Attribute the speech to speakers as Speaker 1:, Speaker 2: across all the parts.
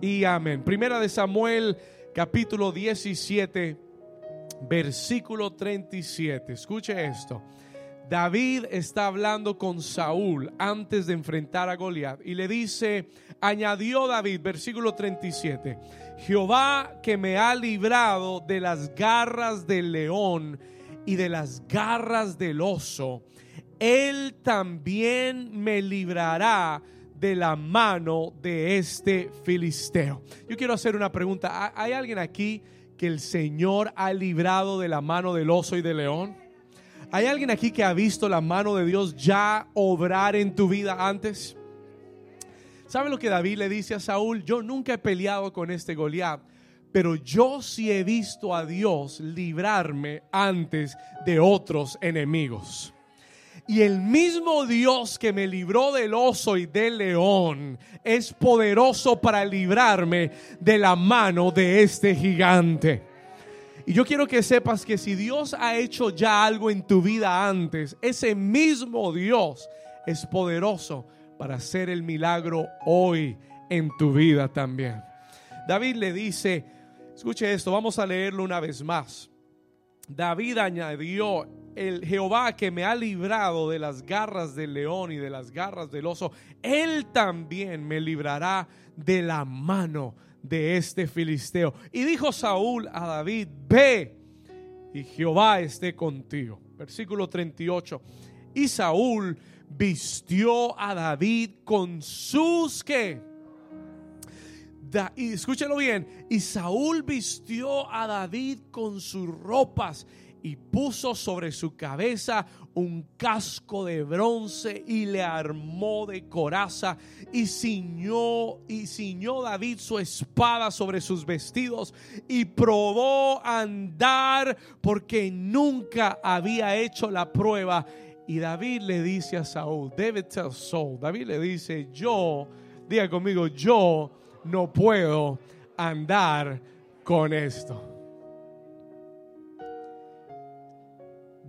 Speaker 1: y amén. Primera de Samuel, capítulo 17, versículo 37. Escuche esto. David está hablando con Saúl antes de enfrentar a Goliat y le dice, añadió David, versículo 37, Jehová que me ha librado de las garras del león y de las garras del oso, él también me librará de la mano de este filisteo. Yo quiero hacer una pregunta. ¿Hay alguien aquí que el Señor ha librado de la mano del oso y del león? ¿Hay alguien aquí que ha visto la mano de Dios ya obrar en tu vida antes? ¿Sabe lo que David le dice a Saúl? Yo nunca he peleado con este Goliat, pero yo sí he visto a Dios librarme antes de otros enemigos. Y el mismo Dios que me libró del oso y del león es poderoso para librarme de la mano de este gigante. Y yo quiero que sepas que si Dios ha hecho ya algo en tu vida antes, ese mismo Dios es poderoso para hacer el milagro hoy en tu vida también. David le dice, escuche esto, vamos a leerlo una vez más. David añadió el Jehová que me ha librado de las garras del león y de las garras del oso, Él también me librará de la mano de este filisteo. Y dijo Saúl a David, ve y Jehová esté contigo. Versículo 38. Y Saúl vistió a David con sus que... y escúchelo bien. Y Saúl vistió a David con sus ropas y puso sobre su cabeza un casco de bronce y le armó de coraza y ciñó y ciñó David su espada sobre sus vestidos y probó andar porque nunca había hecho la prueba. Y David le dice a Saúl David tells Saul David le dice yo diga conmigo yo no puedo andar con esto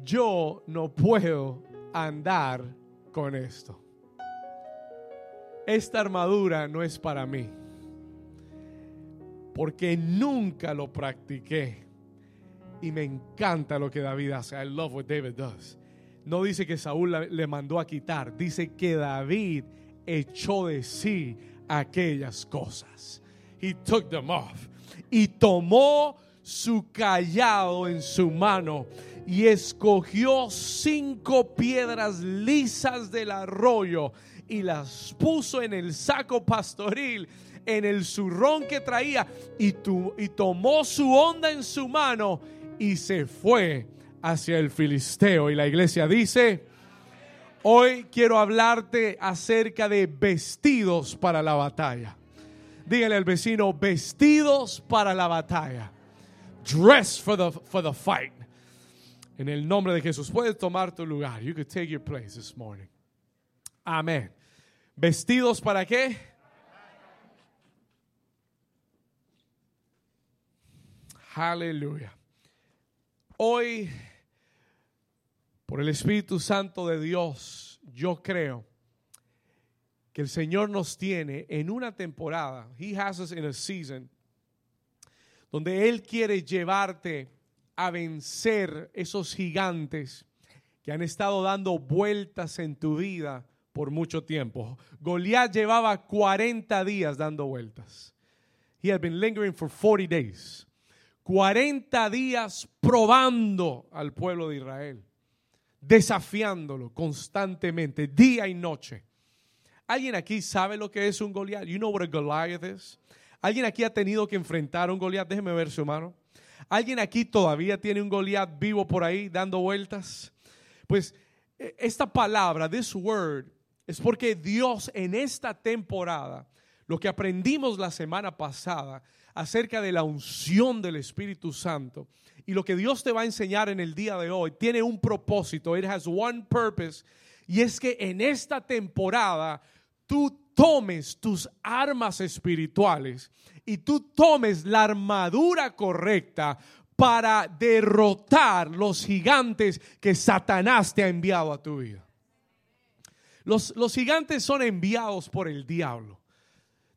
Speaker 1: yo no puedo andar con esto. Esta armadura no es para mí. Porque nunca lo practiqué. Y me encanta lo que David hace. I love what David does. No dice que Saúl le mandó a quitar. Dice que David echó de sí aquellas cosas. He took them off. Y tomó su callado en su mano y escogió cinco piedras lisas del arroyo y las puso en el saco pastoril, en el zurrón que traía, y, y tomó su onda en su mano y se fue hacia el filisteo. Y la iglesia dice, hoy quiero hablarte acerca de vestidos para la batalla. Dígale al vecino, vestidos para la batalla. Dress for the, for the fight. En el nombre de Jesús. Puedes tomar tu lugar. You could take your place this morning. Amén. ¿Vestidos para qué? Aleluya. Hoy, por el Espíritu Santo de Dios, yo creo que el Señor nos tiene en una temporada. He has us in a season donde Él quiere llevarte a vencer esos gigantes que han estado dando vueltas en tu vida por mucho tiempo. Goliat llevaba 40 días dando vueltas. He had been lingering for 40 days. 40 días probando al pueblo de Israel, desafiándolo constantemente, día y noche. ¿Alguien aquí sabe lo que es un Goliat? You know what a Goliath is? ¿Alguien aquí ha tenido que enfrentar a un Goliat? Déjeme ver su mano. ¿Alguien aquí todavía tiene un Goliat vivo por ahí dando vueltas? Pues e, esta palabra, this word, es porque Dios en esta temporada, lo que aprendimos la semana pasada acerca de la unción del Espíritu Santo y lo que Dios te va a enseñar en el día de hoy, tiene un propósito. It has one purpose. Y es que en esta temporada tú tomes tus armas espirituales y tú tomes la armadura correcta para derrotar los gigantes que Satanás te ha enviado a tu vida. Los, los gigantes son enviados por el diablo.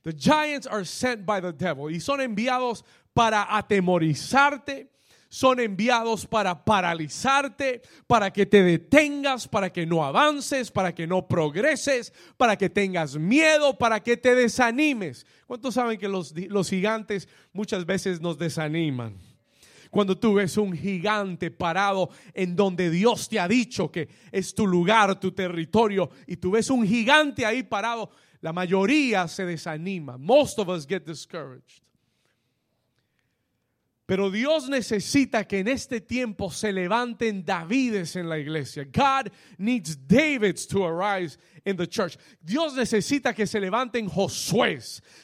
Speaker 1: The giants are sent by the devil y son enviados para atemorizarte, son enviados para paralizarte, para que te detengas, para que no avances, para que no progreses, para que tengas miedo, para que te desanimes. ¿Cuántos saben que los, los gigantes muchas veces nos desaniman? Cuando tú ves un gigante parado en donde Dios te ha dicho que es tu lugar, tu territorio, y tú ves un gigante ahí parado, la mayoría se desanima. Most of us get discouraged. Pero Dios necesita que en este tiempo se levanten Davides en la iglesia. God needs Davids to arise in the church. Dios necesita que se levanten Josué,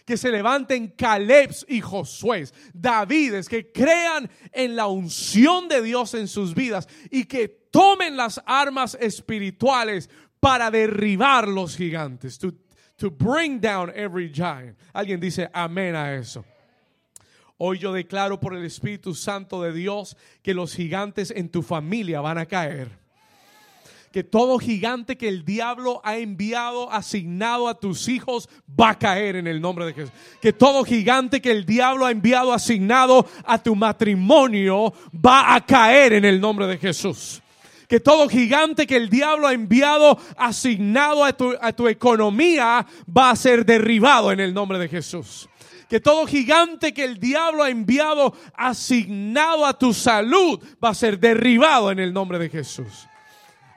Speaker 1: que se levanten Calebs y Josué, Davides, que crean en la unción de Dios en sus vidas y que tomen las armas espirituales para derribar los gigantes, to, to bring down every giant. Alguien dice amén a eso. Hoy yo declaro por el Espíritu Santo de Dios que los gigantes en tu familia van a caer. Que todo gigante que el diablo ha enviado, asignado a tus hijos, va a caer en el nombre de Jesús. Que todo gigante que el diablo ha enviado, asignado a tu matrimonio, va a caer en el nombre de Jesús que todo gigante que el diablo ha enviado asignado a tu, a tu, economía va a ser derribado en el nombre de Jesús que todo gigante que el diablo ha enviado asignado a tu salud va a ser derribado en el nombre de Jesús.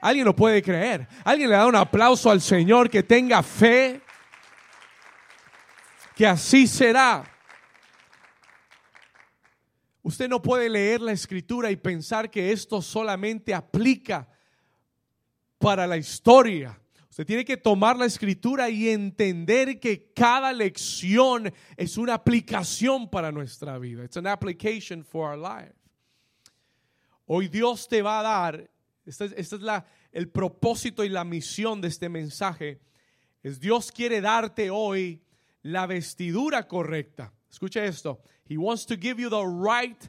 Speaker 1: ¿Alguien lo puede creer? ¿Alguien le da un aplauso al Señor que tenga fe? Que así será. Usted no puede leer la escritura y pensar que esto solamente aplica para la historia. Usted tiene que tomar la escritura y entender que cada lección es una aplicación para nuestra vida. It's an application for our life. Hoy Dios te va a dar, este, es la, el propósito y la misión de este mensaje, es Dios quiere darte hoy la vestidura correcta. Escuche esto. He wants to give you the right,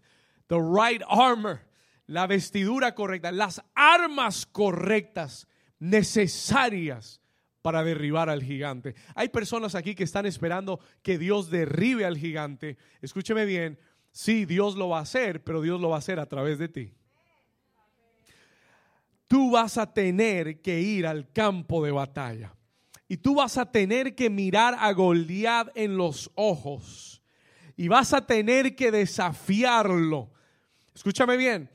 Speaker 1: the right armor, la vestidura correcta, las armas correctas necesarias para derribar al gigante. Hay personas aquí que están esperando que Dios derribe al gigante. Escúcheme bien, sí, Dios lo va a hacer, pero Dios lo va a hacer a través de ti. Tú vas a tener que ir al campo de batalla. Y tú vas a tener que mirar a Goliat en los ojos. Y vas a tener que desafiarlo. Escúchame bien.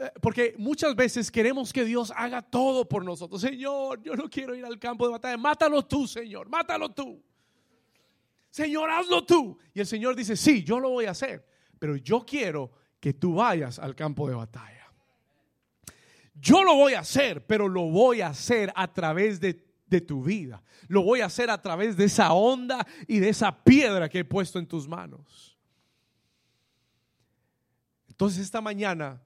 Speaker 1: Eh, porque muchas veces queremos que Dios haga todo por nosotros. Señor, yo no quiero ir al campo de batalla. Mátalo tú, Señor. Mátalo tú. Señor, hazlo tú. Y el Señor dice, sí, yo lo voy a hacer. Pero yo quiero que tú vayas al campo de batalla. Yo lo voy a hacer, pero lo voy a hacer a través de, de tu vida. Lo voy a hacer a través de esa onda y de esa piedra que he puesto en tus manos. Entonces esta mañana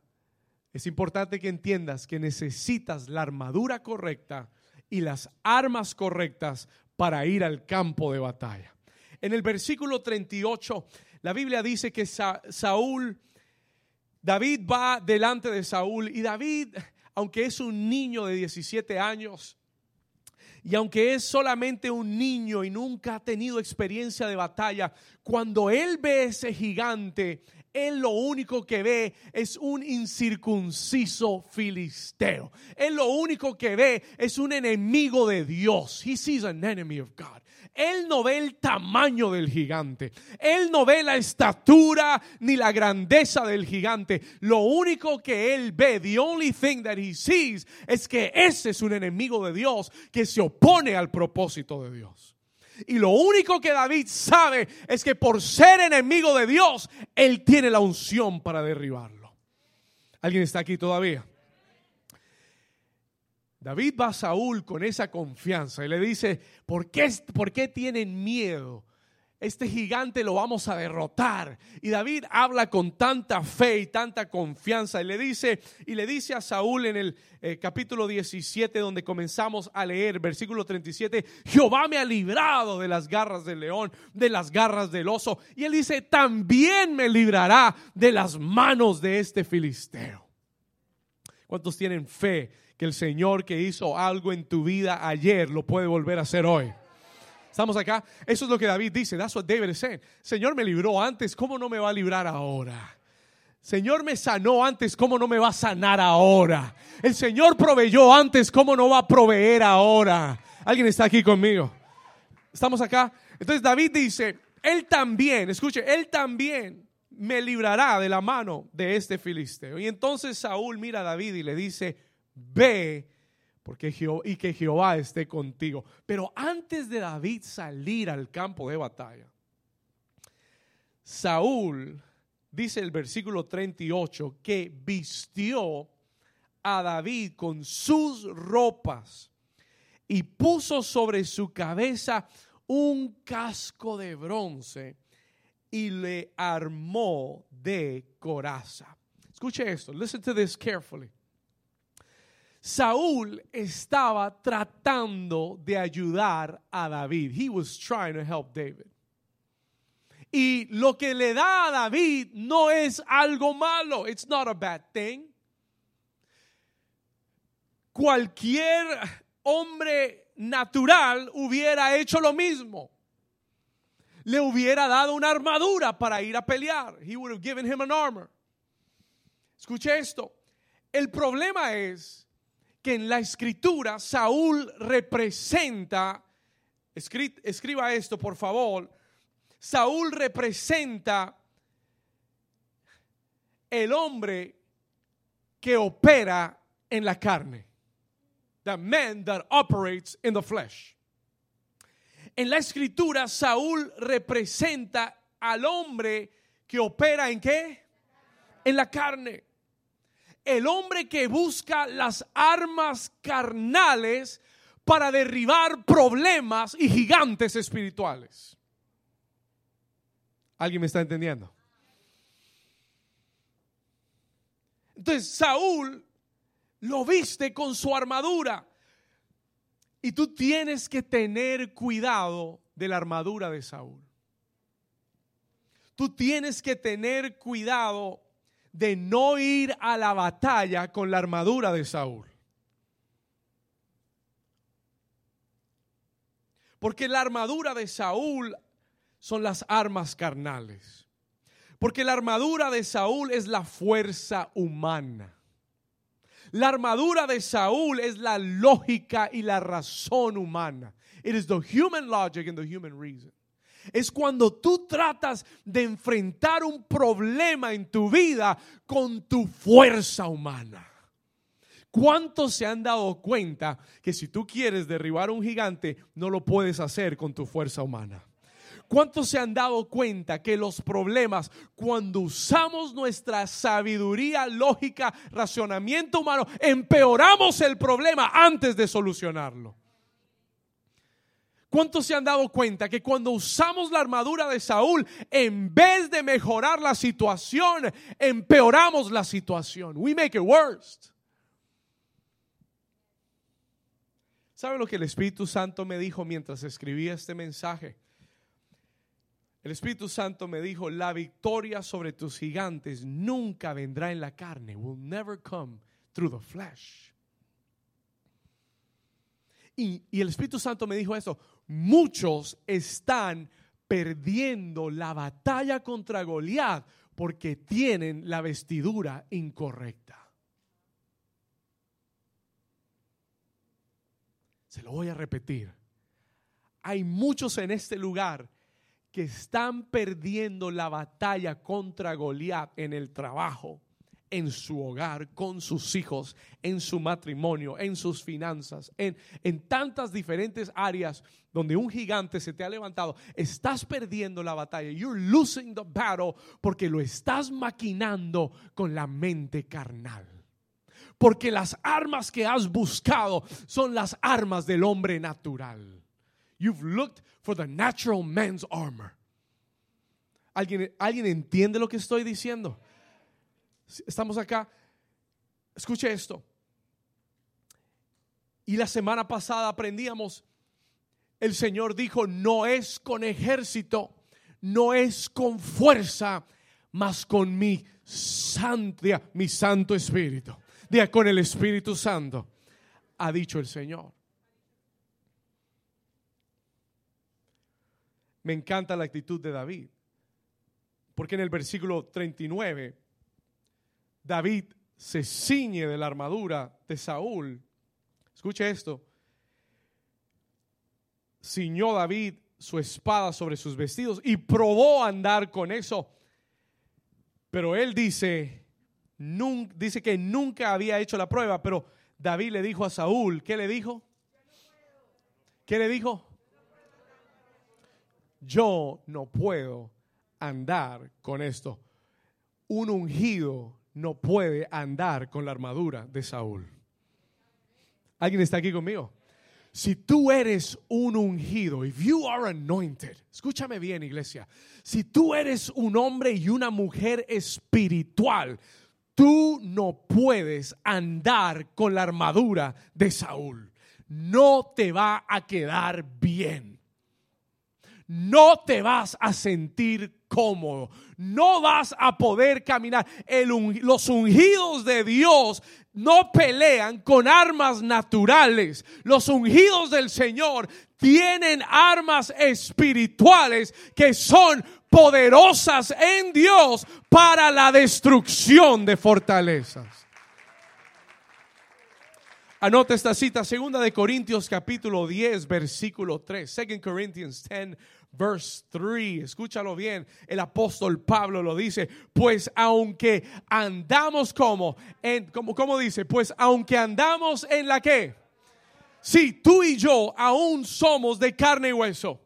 Speaker 1: es importante que entiendas que necesitas la armadura correcta y las armas correctas para ir al campo de batalla. En el versículo 38, la Biblia dice que Saúl, David va delante de Saúl y David, aunque es un niño de 17 años, y aunque es solamente un niño y nunca ha tenido experiencia de batalla, cuando él ve ese gigante, él lo único que ve es un incircunciso filisteo. Él lo único que ve es un enemigo de Dios. He sees an enemy of God. Él no ve el tamaño del gigante. Él no ve la estatura ni la grandeza del gigante. Lo único que él ve, the only thing that he sees, es que ese es un enemigo de Dios que se opone al propósito de Dios. Y lo único que David sabe es que por ser enemigo de Dios, él tiene la unción para derribarlo. ¿Alguien está aquí todavía? David va a Saúl con esa confianza y le dice, ¿por qué, ¿por qué tienen miedo? Este gigante lo vamos a derrotar. Y David habla con tanta fe y tanta confianza y le dice y le dice a Saúl en el eh, capítulo 17 donde comenzamos a leer versículo 37, Jehová me ha librado de las garras del león, de las garras del oso. Y él dice, también me librará de las manos de este filisteo. ¿Cuántos tienen fe que el Señor que hizo algo en tu vida ayer lo puede volver a hacer hoy? ¿Estamos acá? Eso es lo que David dice. That's what David is saying. Señor me libró antes, ¿cómo no me va a librar ahora? Señor me sanó antes, ¿cómo no me va a sanar ahora? El Señor proveyó antes, ¿cómo no va a proveer ahora? ¿Alguien está aquí conmigo? ¿Estamos acá? Entonces David dice, Él también, escuche, Él también me librará de la mano de este filisteo. Y entonces Saúl mira a David y le dice, ve porque y que Jehová esté contigo. Pero antes de David salir al campo de batalla, Saúl, dice el versículo 38, que vistió a David con sus ropas y puso sobre su cabeza un casco de bronce y le armó de coraza. Escuche esto, listen to this carefully. Saúl estaba tratando de ayudar a David. He was trying to help David. Y lo que le da a David no es algo malo. It's not a bad thing. Cualquier hombre natural hubiera hecho lo mismo. Le hubiera dado una armadura para ir a pelear. He would have given him an armor. Escuche esto. El problema es que en la escritura Saúl representa, escriba esto por favor, Saúl representa el hombre que opera en la carne. The man that operates in the flesh. En la escritura Saúl representa al hombre que opera en qué? En la carne el hombre que busca las armas carnales para derribar problemas y gigantes espirituales. ¿Alguien me está entendiendo? Entonces Saúl lo viste con su armadura. Y tú tienes que tener cuidado de la armadura de Saúl. Tú tienes que tener cuidado de no ir a la batalla con la armadura de Saúl. Porque la armadura de Saúl son las armas carnales. Porque la armadura de Saúl es la fuerza humana. La armadura de Saúl es la lógica y la razón humana. It is the human logic and the human reason es cuando tú tratas de enfrentar un problema en tu vida con tu fuerza humana. ¿Cuántos se han dado cuenta que si tú quieres derribar un gigante, no lo puedes hacer con tu fuerza humana? ¿Cuántos se han dado cuenta que los problemas, cuando usamos nuestra sabiduría, lógica, racionamiento humano, empeoramos el problema antes de solucionarlo? ¿Cuántos se han dado cuenta que cuando usamos la armadura de Saúl, en vez de mejorar la situación, empeoramos la situación? We make it worse. ¿Sabe lo que el Espíritu Santo me dijo mientras escribía este mensaje? El Espíritu Santo me dijo, la victoria sobre tus gigantes nunca vendrá en la carne, will never come through the flesh. Y, y el Espíritu Santo me dijo eso, muchos están perdiendo la batalla contra Goliat porque tienen la vestidura incorrecta. Se lo voy a repetir. Hay muchos en este lugar que están perdiendo la batalla contra Goliat en el trabajo en su hogar, con sus hijos, en su matrimonio, en sus finanzas, en, en tantas diferentes áreas donde un gigante se te ha levantado, estás perdiendo la batalla. You're losing the battle porque lo estás maquinando con la mente carnal. Porque las armas que has buscado son las armas del hombre natural. You've looked for the natural man's armor. ¿Alguien, ¿Alguien entiende lo que estoy diciendo? Estamos acá. Escuche esto. Y la semana pasada aprendíamos, el Señor dijo, no es con ejército, no es con fuerza, mas con mi santo, mi santo espíritu. Diga, con el Espíritu Santo, ha dicho el Señor. me encanta la actitud de David. Porque en el versículo 39, David se ciñe de la armadura de Saúl. Escuche esto. Ciñó David su espada sobre sus vestidos y probó andar con eso. Pero él dice, dice que nunca había hecho la prueba, pero David le dijo a Saúl, ¿qué le dijo? ¿Qué le dijo? Yo no puedo andar con esto. Un ungido no puede andar con la armadura de Saúl. ¿Alguien está aquí conmigo? Si tú eres un ungido, if you are anointed, escúchame bien iglesia, si tú eres un hombre y una mujer espiritual, tú no puedes andar con la armadura de Saúl. No te va a quedar bien. No te vas a sentir cómodo. No vas a poder caminar. los ungidos de Dios no pelean con armas naturales. Los ungidos del Señor tienen armas espirituales que son poderosas en Dios para la destrucción de fortalezas. Anota esta cita, segunda de Corintios capítulo 10, versículo 3. Second Corinthians 10, verse 3. Escúchalo bien. El apóstol Pablo lo dice. Pues aunque andamos como, en, como, dice, pues aunque andamos en la que. Sí, tú y yo aún somos de carne y hueso.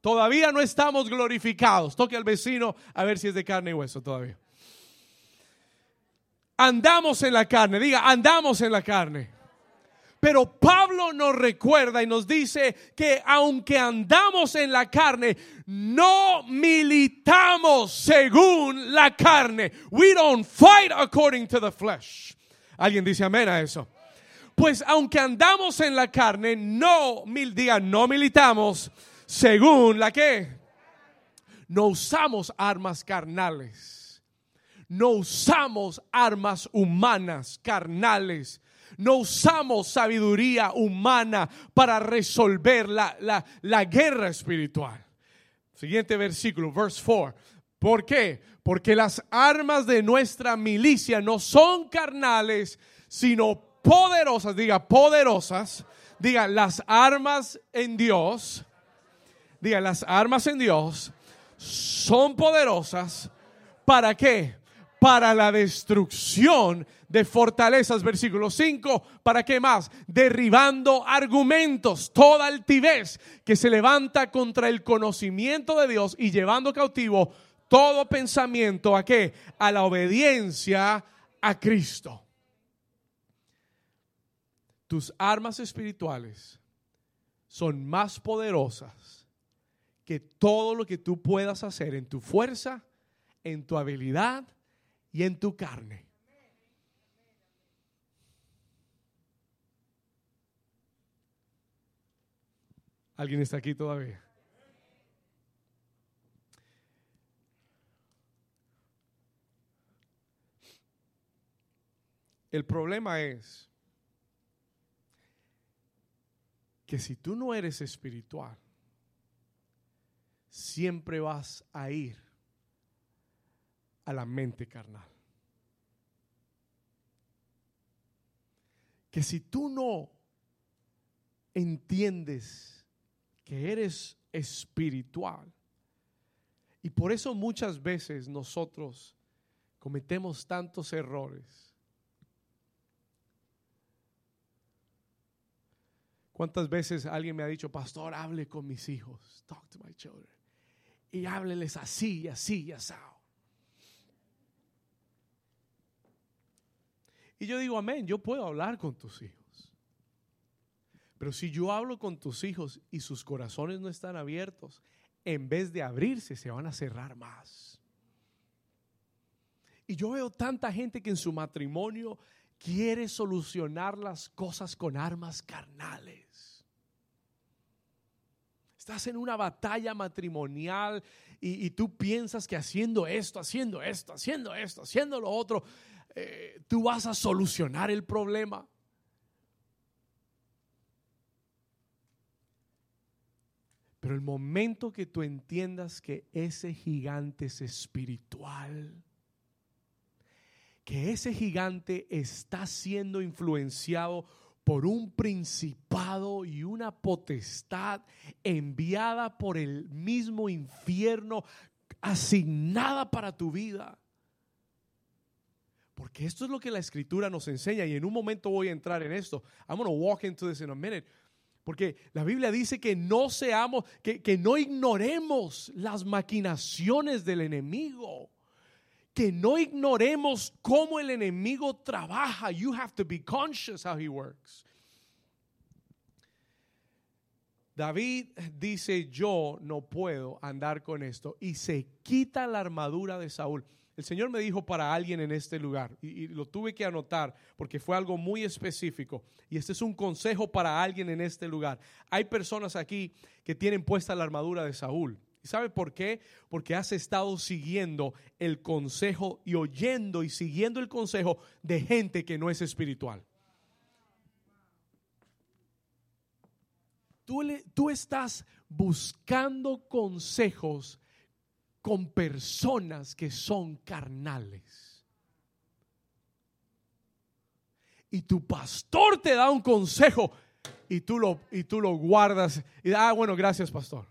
Speaker 1: Todavía no estamos glorificados. Toque al vecino a ver si es de carne y hueso todavía. Andamos en la carne. Diga, andamos en la carne. Pero Pablo nos recuerda y nos dice que aunque andamos en la carne, no militamos según la carne. We don't fight according to the flesh. ¿Alguien dice amén a eso? Pues aunque andamos en la carne, no, mil, diga, no militamos según la que. No usamos armas carnales. No usamos armas humanas, carnales no usamos sabiduría humana para resolver la, la, guerra espiritual. Siguiente versículo, verse 4. ¿Por qué? Porque las armas de nuestra milicia no son carnales, sino poderosas. Diga, poderosas. Diga, las armas en Dios. Diga, las armas en Dios son poderosas. ¿Para qué? Para la destrucción de fortalezas, versículo 5, ¿para qué más? Derribando argumentos, toda altivez que se levanta contra el conocimiento de Dios y llevando cautivo todo pensamiento a qué? A la obediencia a Cristo. Tus armas espirituales son más poderosas que todo lo que tú puedas hacer en tu fuerza, en tu habilidad y en tu carne. ¿Alguien está aquí todavía? El problema es que si tú no eres espiritual, siempre vas a ir a la mente carnal. Que si tú no entiendes que eres espiritual. Y por eso muchas veces nosotros cometemos tantos errores. ¿Cuántas veces alguien me ha dicho, pastor, hable con mis hijos? Talk to my children. Y hábleles así, así y Y yo digo, amén, yo puedo hablar con tus hijos. Pero si yo hablo con tus hijos y sus corazones no están abiertos, en vez de abrirse, se van a cerrar más. Y yo veo tanta gente que en su matrimonio quiere solucionar las cosas con armas carnales. Estás en una batalla matrimonial y, tú piensas que haciendo esto, haciendo esto, haciendo esto, haciendo lo otro, eh, tú vas a solucionar el problema. Pero el momento que tú entiendas que ese gigante es espiritual, que ese gigante está siendo influenciado por un principado y una potestad enviada por el mismo infierno, asignada para tu vida. Porque esto es lo que la escritura nos enseña y en un momento voy a entrar en esto. I'm going to walk into this in a minute. Porque la Biblia dice que no seamos, que, que no ignoremos las maquinaciones del enemigo. Que no ignoremos cómo el enemigo trabaja. You have to be conscious how he works. David dice, yo no puedo andar con esto. Y se quita la armadura de Saúl. El Señor me dijo para alguien en este lugar, y, lo tuve que anotar porque fue algo muy específico, y este es un consejo para alguien en este lugar. Hay personas aquí que tienen puesta la armadura de Saúl. ¿Y sabe por qué? Porque has estado siguiendo el consejo y oyendo y siguiendo el consejo de gente que no es espiritual. Tú, estás buscando consejos con personas que son carnales. Y tu pastor te da un consejo y tú lo, y tú lo guardas. Y ah, bueno, gracias, pastor.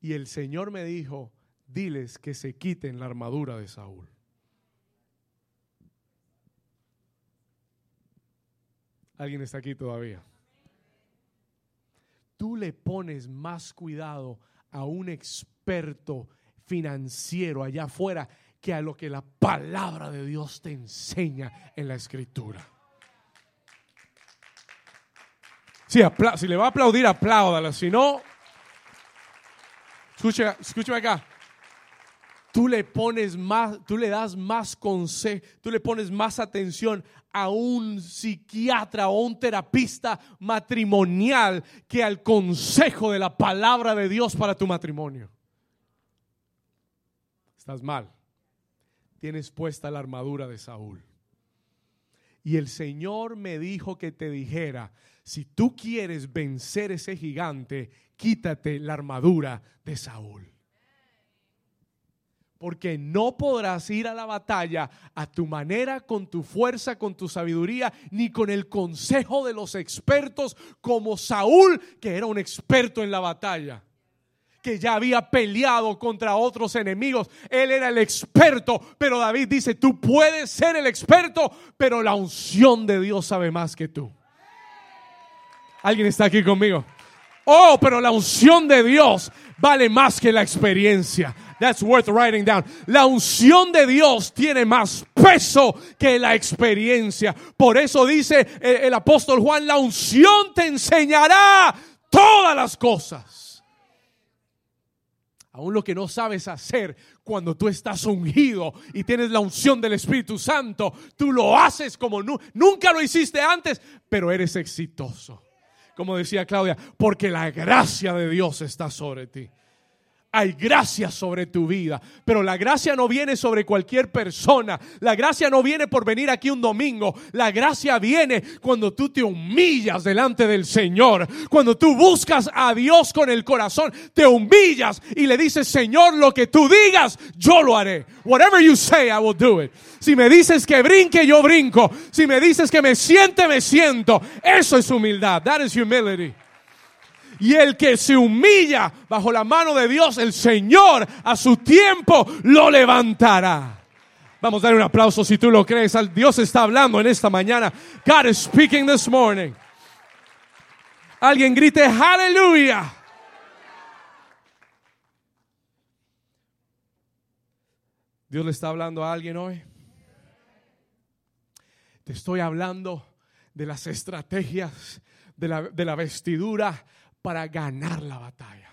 Speaker 1: Y el Señor me dijo, diles que se quiten la armadura de Saúl. ¿Alguien está aquí todavía? tú le pones más cuidado a un experto financiero allá afuera que a lo que la palabra de Dios te enseña en la escritura. Si, si le va a aplaudir, apláudala. Si no, escucha, escúchame acá tú le pones más, tú le das más consejo, tú le pones más atención a un psiquiatra o un terapista matrimonial que al consejo de la palabra de Dios para tu matrimonio. Estás mal. Tienes puesta la armadura de Saúl. Y el Señor me dijo que te dijera, si tú quieres vencer ese gigante, quítate la armadura de Saúl porque no podrás ir a la batalla a tu manera, con tu fuerza, con tu sabiduría, ni con el consejo de los expertos como Saúl, que era un experto en la batalla, que ya había peleado contra otros enemigos. Él era el experto, pero David dice, tú puedes ser el experto, pero la unción de Dios sabe más que tú. ¿Alguien está aquí conmigo? Oh, pero la unción de Dios vale más que la experiencia. That's worth writing down. La unción de Dios tiene más peso que la experiencia. Por eso dice el, apóstol Juan, la unción te enseñará todas las cosas. Aún lo que no sabes hacer cuando tú estás ungido y tienes la unción del Espíritu Santo, tú lo haces como nunca lo hiciste antes, pero eres exitoso. Como decía Claudia, porque la gracia de Dios está sobre ti hay gracia sobre tu vida. Pero la gracia no viene sobre cualquier persona. La gracia no viene por venir aquí un domingo. La gracia viene cuando tú te humillas delante del Señor. Cuando tú buscas a Dios con el corazón, te humillas y le dices, Señor, lo que tú digas, yo lo haré. Whatever you say, I will do it. Si me dices que brinque, yo brinco. Si me dices que me siente, me siento. Eso es humildad. That is humility. Y el que se humilla bajo la mano de Dios, el Señor a su tiempo lo levantará. Vamos a dar un aplauso si tú lo crees. Dios está hablando en esta mañana. God is speaking this morning. Alguien grite aleluya. Dios le está hablando a alguien hoy. Te estoy hablando de las estrategias, de la, de la vestidura para ganar la batalla.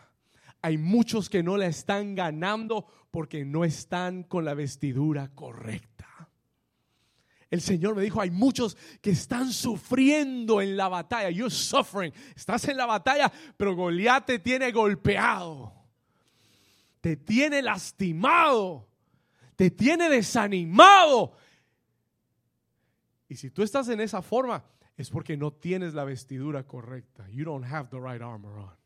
Speaker 1: Hay muchos que no la están ganando porque no están con la vestidura correcta. El Señor me dijo, hay muchos que están sufriendo en la batalla. You're suffering. Estás en la batalla, pero Goliat te tiene golpeado. Te tiene lastimado. Te tiene desanimado. Y si tú estás en esa forma, es porque no tienes la vestidura correcta. You don't have the right armor on.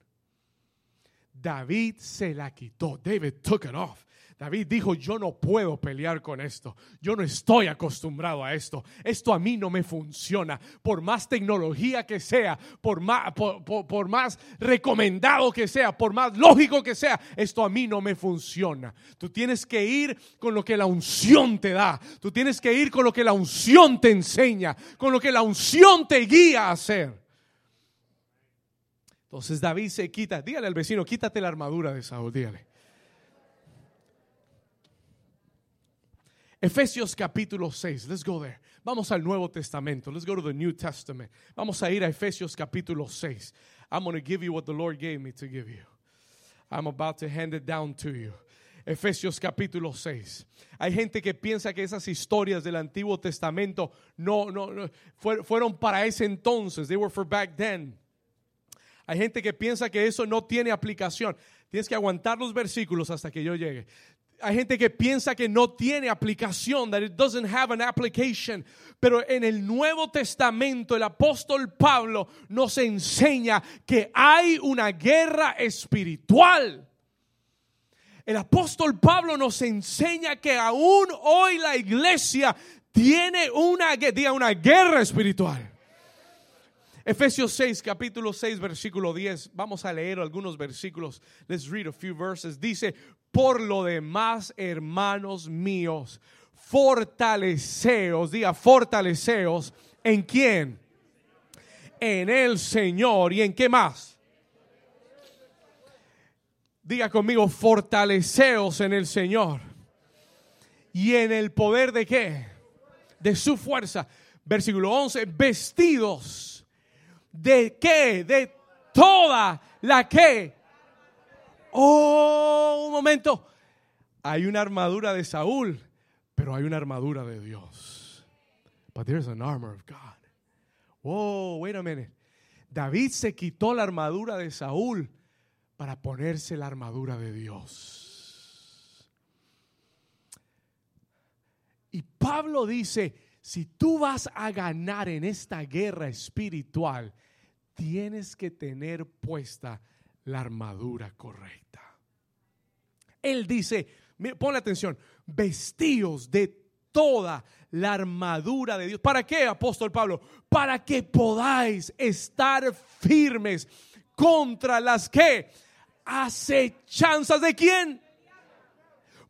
Speaker 1: David se la quitó. David took it off. David dijo, yo no puedo pelear con esto. Yo no estoy acostumbrado a esto. Esto a mí no me funciona. Por más tecnología que sea, por más, recomendado que sea, por más lógico que sea, esto a mí no me funciona. Tú tienes que ir con lo que la unción te da. Tú tienes que ir con lo que la unción te enseña, con lo que la unción te guía a hacer. Entonces David se quita, dígale al vecino, quítate la armadura de Saúl, dígale. Efesios capítulo 6, let's go there. Vamos al Nuevo Testamento, let's go to the New Testament. Vamos a ir a Efesios capítulo 6. I'm going to give you what the Lord gave me to give you. I'm about to hand it down to you. Efesios capítulo 6. Hay gente que piensa que esas historias del Antiguo Testamento no, no, no fueron para ese entonces. They were for back then. Hay gente que piensa que eso no tiene aplicación. Tienes que aguantar los versículos hasta que yo llegue hay gente que piensa que no tiene aplicación, that it doesn't have an application. Pero en el Nuevo Testamento el apóstol Pablo nos enseña que hay una guerra espiritual. El apóstol Pablo nos enseña que aún hoy la iglesia tiene una, una guerra espiritual. Efesios 6, capítulo 6, versículo 10. Vamos a leer algunos versículos. Let's read a few verses. Dice, por lo demás, hermanos míos, fortaleceos, diga, fortaleceos, ¿en quién? En el Señor. ¿Y en qué más? Diga conmigo, fortaleceos en el Señor. ¿Y en el poder de qué? De su fuerza. Versículo 11, vestidos de qué? De toda la que Oh, un momento. Hay una armadura de Saúl, pero hay una armadura de Dios. But there's an armor of God. Oh, wait a minute. David se quitó la armadura de Saúl para ponerse la armadura de Dios. Y Pablo dice, si tú vas a ganar en esta guerra espiritual, tienes que tener puesta la armadura correcta. Él dice, ponle atención, vestidos de toda la armadura de Dios. ¿Para qué, apóstol Pablo? Para que podáis estar firmes contra las que acechanzas de quién?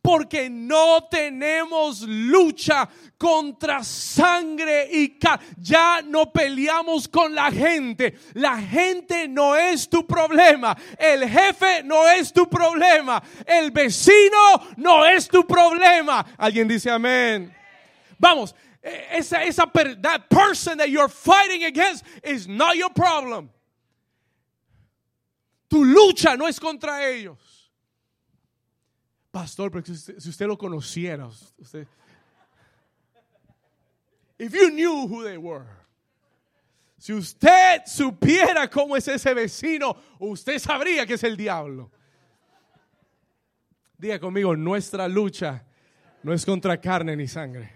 Speaker 1: Porque no tenemos lucha contra sangre y ya no peleamos con la gente. La gente no es tu problema. El jefe no es tu problema. El vecino no es tu problema. Alguien dice amén. Vamos, e, esa, esa that person that you're fighting against is not your problem. Tu lucha no es contra ellos. Pastor, porque si usted, lo conociera, usted, if you knew who they were, si usted supiera cómo es ese vecino, usted sabría que es el diablo. Diga conmigo, nuestra lucha no es contra carne ni sangre.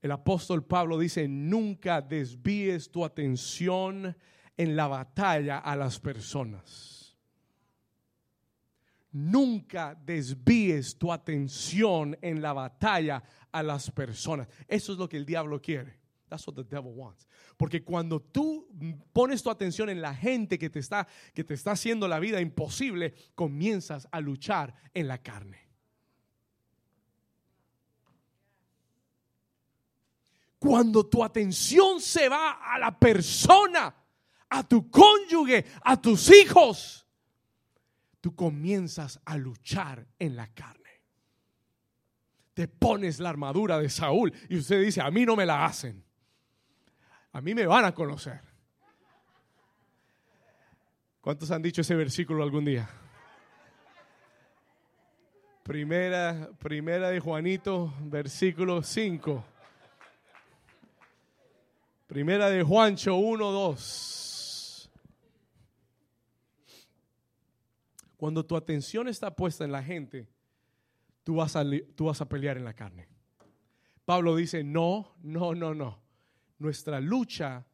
Speaker 1: El apóstol Pablo dice, nunca desvíes tu atención en la batalla a las personas. Nunca desvíes tu atención en la batalla a las personas. Eso es lo que el diablo quiere. That's what the devil wants. Porque cuando tú pones tu atención en la gente que te está que te está haciendo la vida imposible, comienzas a luchar en la carne. Cuando tu atención se va a la persona, a tu cónyuge, a tus hijos, tú comienzas a luchar en la carne. Te pones la armadura de Saúl y usted dice, a mí no me la hacen. A mí me van a conocer. ¿Cuántos han dicho ese versículo algún día? Primera, primera de Juanito, versículo 5. Primera de Juancho 1, 2. Cuando tu atención está puesta en la gente, tú vas a, tú vas a pelear en la carne. Pablo dice, no, no, no, no. nuestra lucha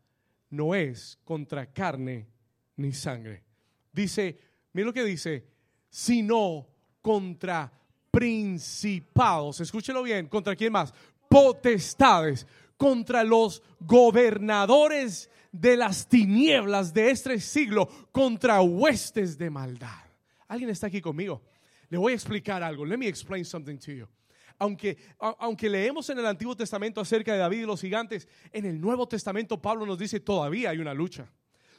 Speaker 1: no es contra carne ni sangre. Dice, mira lo que dice, sino contra principados. Escúchelo bien, ¿contra quién más? Potestades, contra los gobernadores de las tinieblas de este siglo, contra huestes de maldad. ¿Alguien está aquí conmigo? Le voy a explicar algo. Let me explain something to you. Aunque, aunque leemos en el Antiguo Testamento acerca de David y los gigantes, en el Nuevo Testamento Pablo nos dice todavía hay una lucha,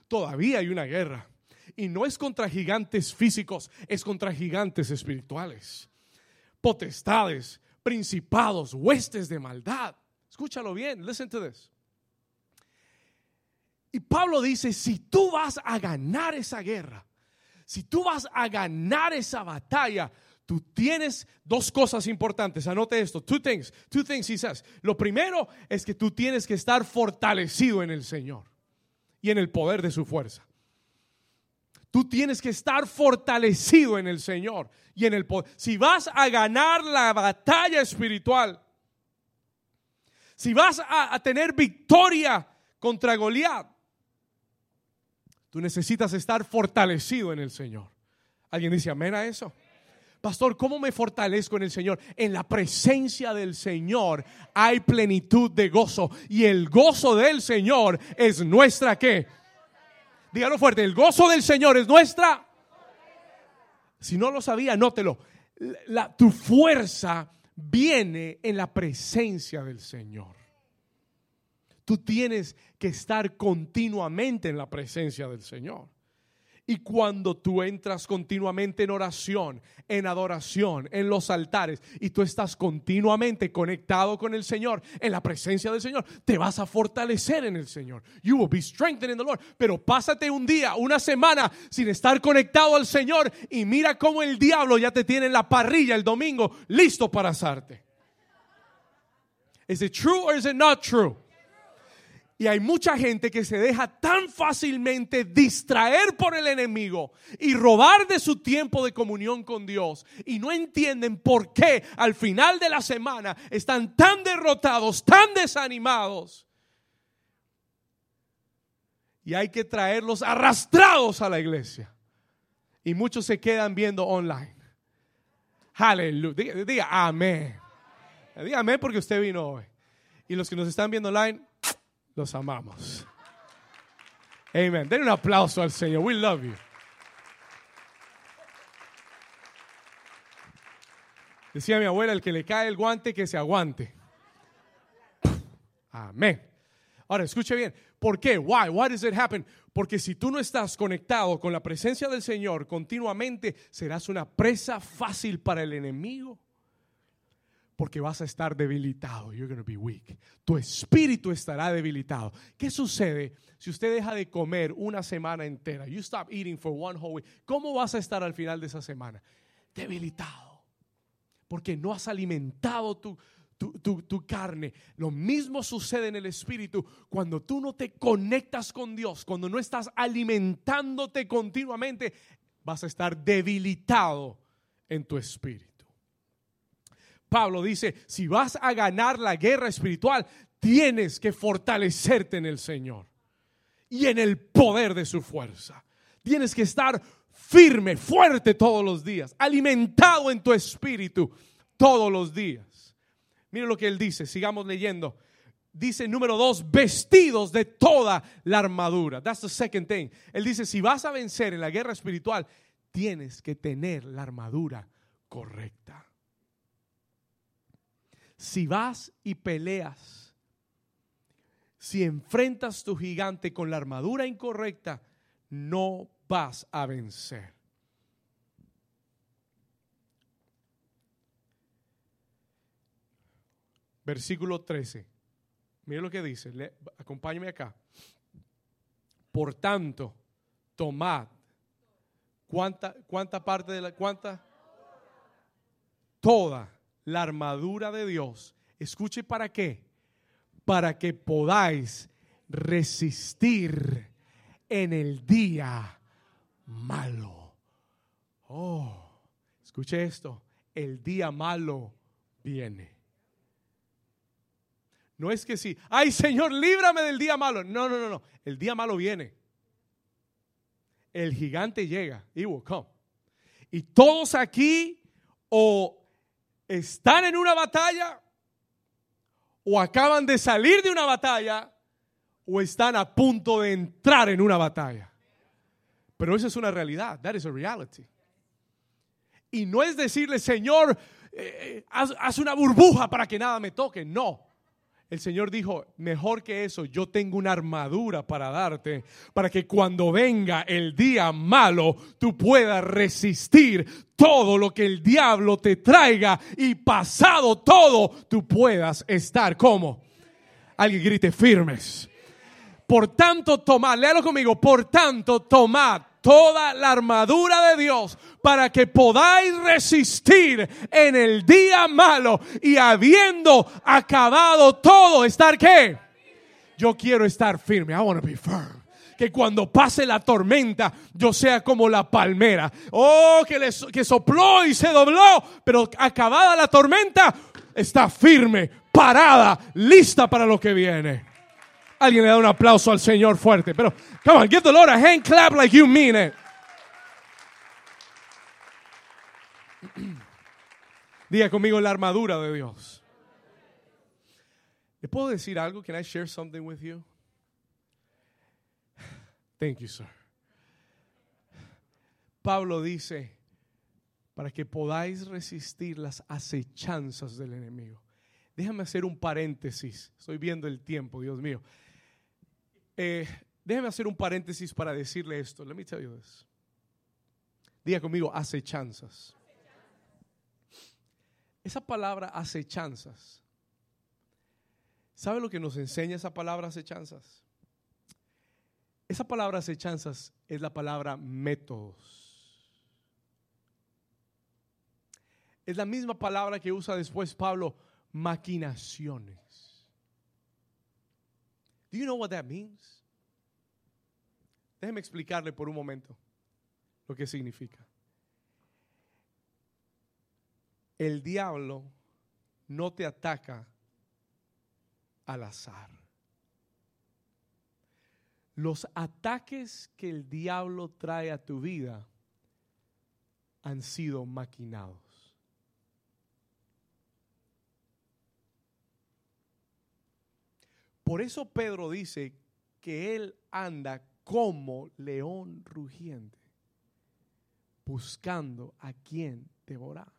Speaker 1: todavía hay una guerra. Y no es contra gigantes físicos, es contra gigantes espirituales, potestades, principados, huestes de maldad. Escúchalo bien, listen to this. Y Pablo dice, si tú vas a ganar esa guerra, si tú vas a ganar esa batalla, tú tienes dos cosas importantes. Anote esto. Two things. Two things says. Lo primero es que tú tienes que estar fortalecido en el Señor y en el poder de su fuerza. Tú tienes que estar fortalecido en el Señor y en el poder. Si vas a ganar la batalla espiritual, si vas a, a tener victoria contra Goliat, Tú necesitas estar fortalecido en el Señor. ¿Alguien dice amén a eso? Pastor, ¿cómo me fortalezco en el Señor? En la presencia del Señor hay plenitud de gozo. Y el gozo del Señor es nuestra qué? Dígalo fuerte, el gozo del Señor es nuestra. Si no lo sabía, anótelo. La, tu fuerza viene en la presencia del Señor. Tú tienes que estar continuamente en la presencia del Señor. Y cuando tú entras continuamente en oración, en adoración, en los altares, y tú estás continuamente conectado con el Señor, en la presencia del Señor, te vas a fortalecer en el Señor. You will be strengthened in the Lord. Pero pásate un día, una semana sin estar conectado al Señor y mira cómo el diablo ya te tiene en la parrilla el domingo listo para asarte. Is it true or is it not true? Y hay mucha gente que se deja tan fácilmente distraer por el enemigo y robar de su tiempo de comunión con Dios. Y no entienden por qué al final de la semana están tan derrotados, tan desanimados. Y hay que traerlos arrastrados a la iglesia. Y muchos se quedan viendo online. Aleluya. Diga, amén. Diga amén porque usted vino hoy. Y los que nos están viendo online, los amamos. Amen. Den un aplauso al Señor. We love you. Decía mi abuela, el que le cae el guante, que se aguante. Amén. Ahora, escuche bien. ¿Por qué? Why? Why does it happen? Porque si tú no estás conectado con la presencia del Señor continuamente, serás una presa fácil para el enemigo porque vas a estar debilitado. You're going to be weak. Tu espíritu estará debilitado. ¿Qué sucede si usted deja de comer una semana entera? You stop eating for one whole week. ¿Cómo vas a estar al final de esa semana? Debilitado. Porque no has alimentado tu, tu, tu, carne. Lo mismo sucede en el espíritu cuando tú no te conectas con Dios, cuando no estás alimentándote continuamente, vas a estar debilitado en tu espíritu. Pablo dice, si vas a ganar la guerra espiritual, tienes que fortalecerte en el Señor y en el poder de su fuerza. Tienes que estar firme, fuerte todos los días, alimentado en tu espíritu todos los días. Mire lo que él dice, sigamos leyendo. Dice número dos, vestidos de toda la armadura. That's the second thing. Él dice, si vas a vencer en la guerra espiritual, tienes que tener la armadura correcta si vas y peleas, si enfrentas tu gigante con la armadura incorrecta, no vas a vencer. Versículo 13. Mira lo que dice. acompáñame acá. Por tanto, tomad. ¿Cuánta, cuánta parte de la... ¿Cuánta? Toda la armadura de Dios. Escuche para qué. Para que podáis resistir en el día malo. Oh, escuche esto. El día malo viene. No es que sí, ay Señor, líbrame del día malo. No, no, no, no. El día malo viene. El gigante llega. He will come. Y todos aquí o están en una batalla o acaban de salir de una batalla o están a punto de entrar en una batalla. Pero esa es una realidad. That is a reality. Y no es decirle, Señor, eh, eh, haz, una burbuja para que nada me toque. No. El Señor dijo, mejor que eso, yo tengo una armadura para darte, para que cuando venga el día malo, tú puedas resistir todo lo que el diablo te traiga y pasado todo, tú puedas estar como. Alguien grite firmes. Por tanto, tomad, léalo conmigo, por tanto, tomad toda la armadura de Dios para que podáis resistir en el día malo y habiendo acabado todo, estar qué? Yo quiero estar firme. I want to be firm que cuando pase la tormenta yo sea como la palmera. Oh, que, que sopló y se dobló, pero acabada la tormenta está firme, parada, lista para lo que viene. Alguien le da un aplauso al Señor fuerte. Pero, come on, give the Lord a hand clap like you mean it. Diga conmigo la armadura de Dios. ¿Le puedo decir algo? Can I share something with you? Thank you, sir. Pablo dice, para que podáis resistir las acechanzas del enemigo. Déjame hacer un paréntesis. Estoy viendo el tiempo, Dios mío. Eh, déjeme hacer un paréntesis para decirle esto. Let me tell you this. Diga conmigo, acechanzas. Esa palabra acechanzas. ¿Sabe lo que nos enseña esa palabra acechanzas? Esa palabra acechanzas es la palabra métodos. Es la misma palabra que usa después Pablo, maquinaciones. Do you know what that means? Déjeme explicarle por un momento lo que significa. El diablo no te ataca al azar. Los ataques que el diablo trae a tu vida han sido maquinados. Por eso Pedro dice que él anda como león rugiente, buscando a quien devorar.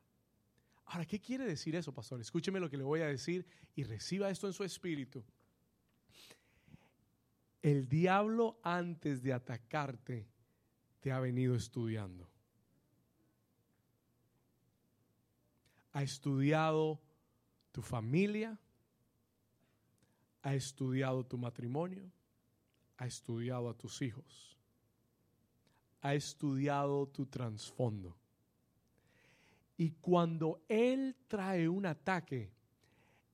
Speaker 1: Ahora, ¿qué quiere decir eso, pastor? Escúcheme lo que le voy a decir y reciba esto en su espíritu. El diablo antes de atacarte te ha venido estudiando. Ha estudiado tu familia, ha estudiado tu matrimonio, ha estudiado a tus hijos, ha estudiado tu trasfondo. Y cuando Él trae un ataque,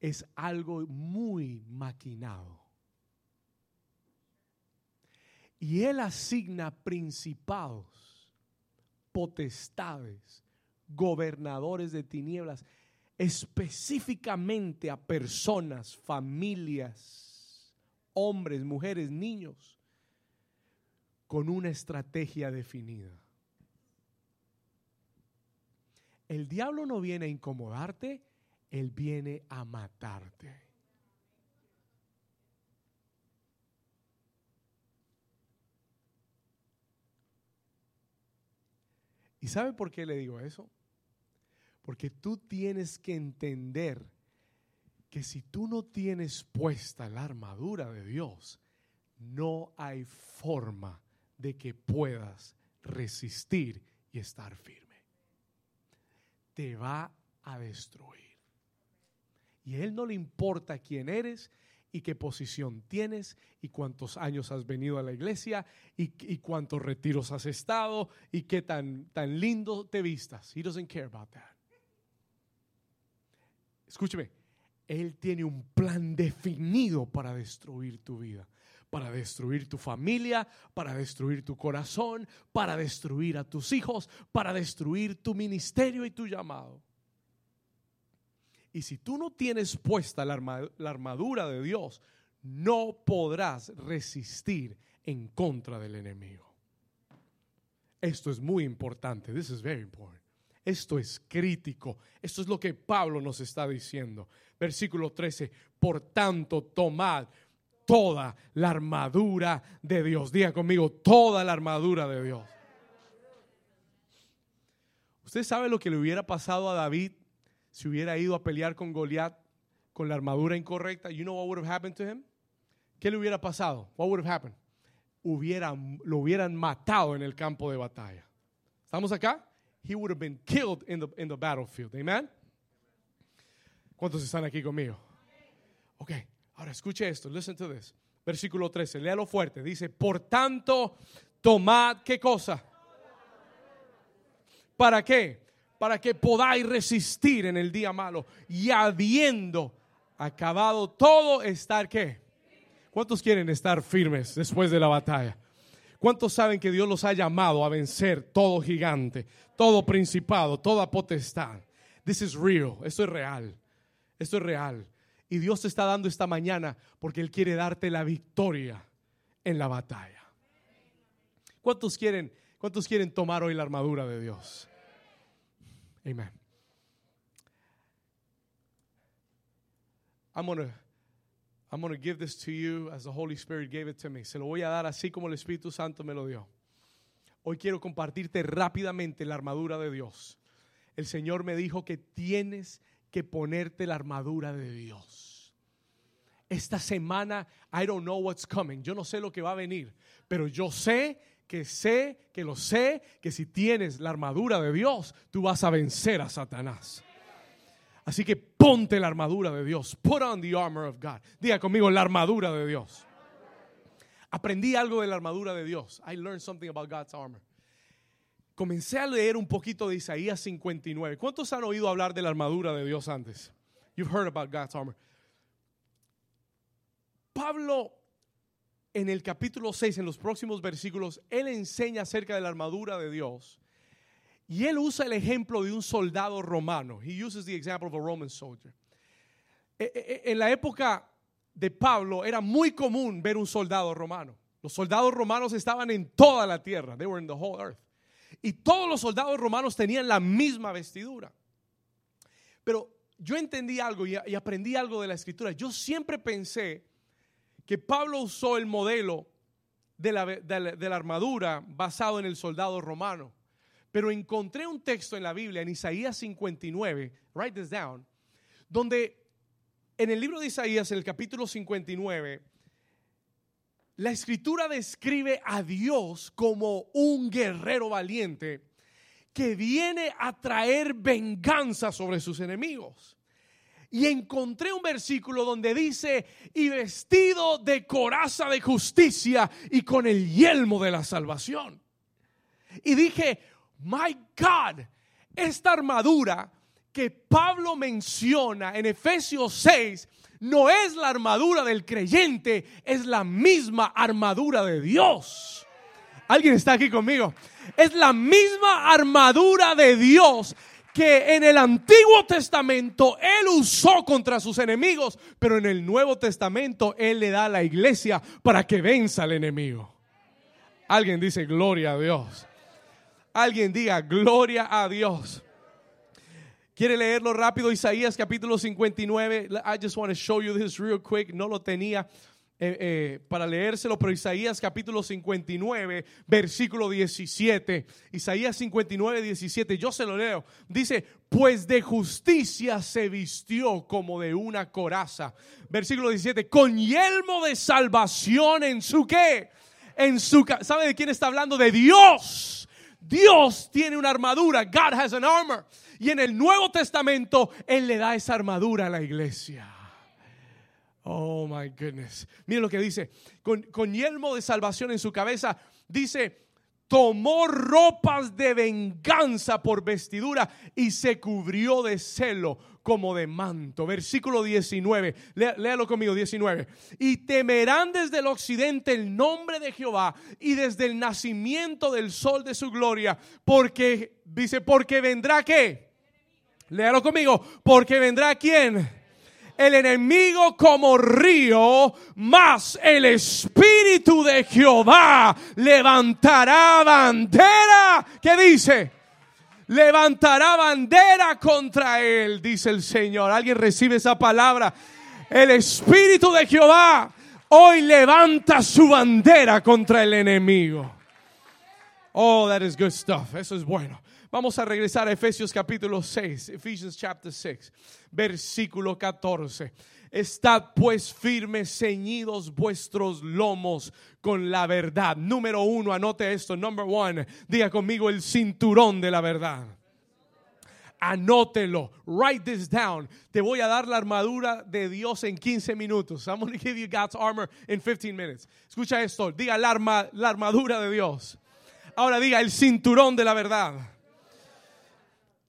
Speaker 1: es algo muy maquinado. Y Él asigna principados, potestades, gobernadores de tinieblas específicamente a personas, familias, hombres, mujeres, niños, con una estrategia definida. El diablo no viene a incomodarte, él viene a matarte. ¿Y sabe por qué le digo eso? Porque tú tienes que entender que si tú no tienes puesta la armadura de Dios, no hay forma de que puedas resistir y estar firme. Te va a destruir. Y a Él no le importa quién eres y qué posición tienes y cuántos años has venido a la iglesia y, cuántos retiros has estado y qué tan, tan lindo te vistas. He doesn't care about that. Escúcheme, Él tiene un plan definido para destruir tu vida, para destruir tu familia, para destruir tu corazón, para destruir a tus hijos, para destruir tu ministerio y tu llamado. Y si tú no tienes puesta la armadura de Dios, no podrás resistir en contra del enemigo. Esto es muy importante. This is very important. Esto es crítico. Esto es lo que Pablo nos está diciendo. Versículo 13. Por tanto, tomad toda la armadura de Dios. Diga conmigo, toda la armadura de Dios. ¿Usted sabe lo que le hubiera pasado a David si hubiera ido a pelear con Goliat con la armadura incorrecta? You know what would have happened to him? ¿Qué le hubiera pasado? What would have happened? Lo hubieran matado en el campo de batalla. ¿Estamos acá? He would have been killed in the, in the battlefield. Amen. ¿Cuántos están aquí conmigo? Ok, ahora escuche esto. Listen to this. Versículo 13, léalo fuerte. Dice, por tanto, tomad qué cosa. ¿Para qué? Para que podáis resistir en el día malo y habiendo acabado todo, estar qué? ¿Cuántos quieren estar firmes después de la batalla? ¿Cuántos saben que Dios los ha llamado a vencer todo gigante, todo principado, toda potestad? This is real. Esto es real. Esto es real. Y Dios te está dando esta mañana porque Él quiere darte la victoria en la batalla. ¿Cuántos quieren, cuántos quieren tomar hoy la armadura de Dios? Amen. I'm gonna I'm to give this to you as the Holy Spirit gave it to me. Se lo voy a dar así como el Espíritu Santo me lo dio. Hoy quiero compartirte rápidamente la armadura de Dios. El Señor me dijo que tienes que ponerte la armadura de Dios. Esta semana, I don't know what's coming. Yo no sé lo que va a venir, pero yo sé que sé, que lo sé, que si tienes la armadura de Dios, tú vas a vencer a Satanás. Así que ponte la armadura de Dios. Put on the armor of God. Diga conmigo la armadura de Dios. Aprendí algo de la armadura de Dios. I learned something about God's armor. Comencé a leer un poquito de Isaías 59. ¿Cuántos han oído hablar de la armadura de Dios antes? You've heard about God's armor. Pablo en el capítulo 6, en los próximos versículos, él enseña acerca de la armadura de Dios y él usa el ejemplo de un soldado romano. He uses the example of a Roman soldier. E, e, e, en la época de Pablo era muy común ver un soldado romano. Los soldados romanos estaban en toda la tierra. They were in the whole earth. Y todos los soldados romanos tenían la misma vestidura. Pero yo entendí algo y, aprendí algo de la escritura. Yo siempre pensé que Pablo usó el modelo de la armadura basado en el soldado romano. Pero encontré un texto en la Biblia, en Isaías 59, write this down, donde en el libro de Isaías, en el capítulo 59, la escritura describe a Dios como un guerrero valiente que viene a traer venganza sobre sus enemigos. Y encontré un versículo donde dice, y vestido de coraza de justicia y con el yelmo de la salvación. Y dije, my God, esta armadura que Pablo menciona en Efesios 6 no es la armadura del creyente, es la misma armadura de Dios. ¿Alguien está aquí conmigo? Es la misma armadura de Dios que en el Antiguo Testamento Él usó contra sus enemigos, pero en el Nuevo Testamento Él le da a la iglesia para que venza al enemigo. Alguien dice, gloria a Dios. Alguien diga, gloria a Dios. ¿Quiere leerlo rápido? Isaías capítulo 59. I just want to show you this real quick. No lo tenía eh, eh, para leérselo, pero Isaías capítulo 59, versículo 17. Isaías 59, 17. Yo se lo leo. Dice, pues de justicia se vistió como de una coraza. Versículo 17. Con yelmo de salvación en su qué? En su... ¿Sabe de quién está hablando? De Dios Dios tiene una armadura. God has an armor. Y en el Nuevo Testamento, Él le da esa armadura a la iglesia. Oh my goodness. Miren lo que dice. Con, con yelmo de salvación en su cabeza, dice: tomó ropas de venganza por vestidura y se cubrió de celo como de manto. Versículo 19, léalo conmigo, 19. Y temerán desde el occidente el nombre de Jehová y desde el nacimiento del sol de su gloria, porque, dice, porque vendrá qué? Léalo conmigo. Porque vendrá quién? El enemigo como río, más el espíritu de Jehová levantará bandera. ¿Qué dice? Levantará bandera contra él, dice el Señor. ¿Alguien recibe esa palabra? El espíritu de Jehová hoy levanta su bandera contra el enemigo. Oh, that is good stuff. Eso es bueno. Vamos a regresar a Efesios capítulo 6, Ephesians chapter 6, versículo 14. Estad pues firmes, ceñidos vuestros lomos con la verdad. Número uno, anote esto. Number one, diga conmigo el cinturón de la verdad. Anótelo. Write this down. Te voy a dar la armadura de Dios en 15 minutos. I'm going to give you God's armor in 15 minutes. Escucha esto. Diga la, arma, la armadura de Dios. Ahora diga el cinturón de la verdad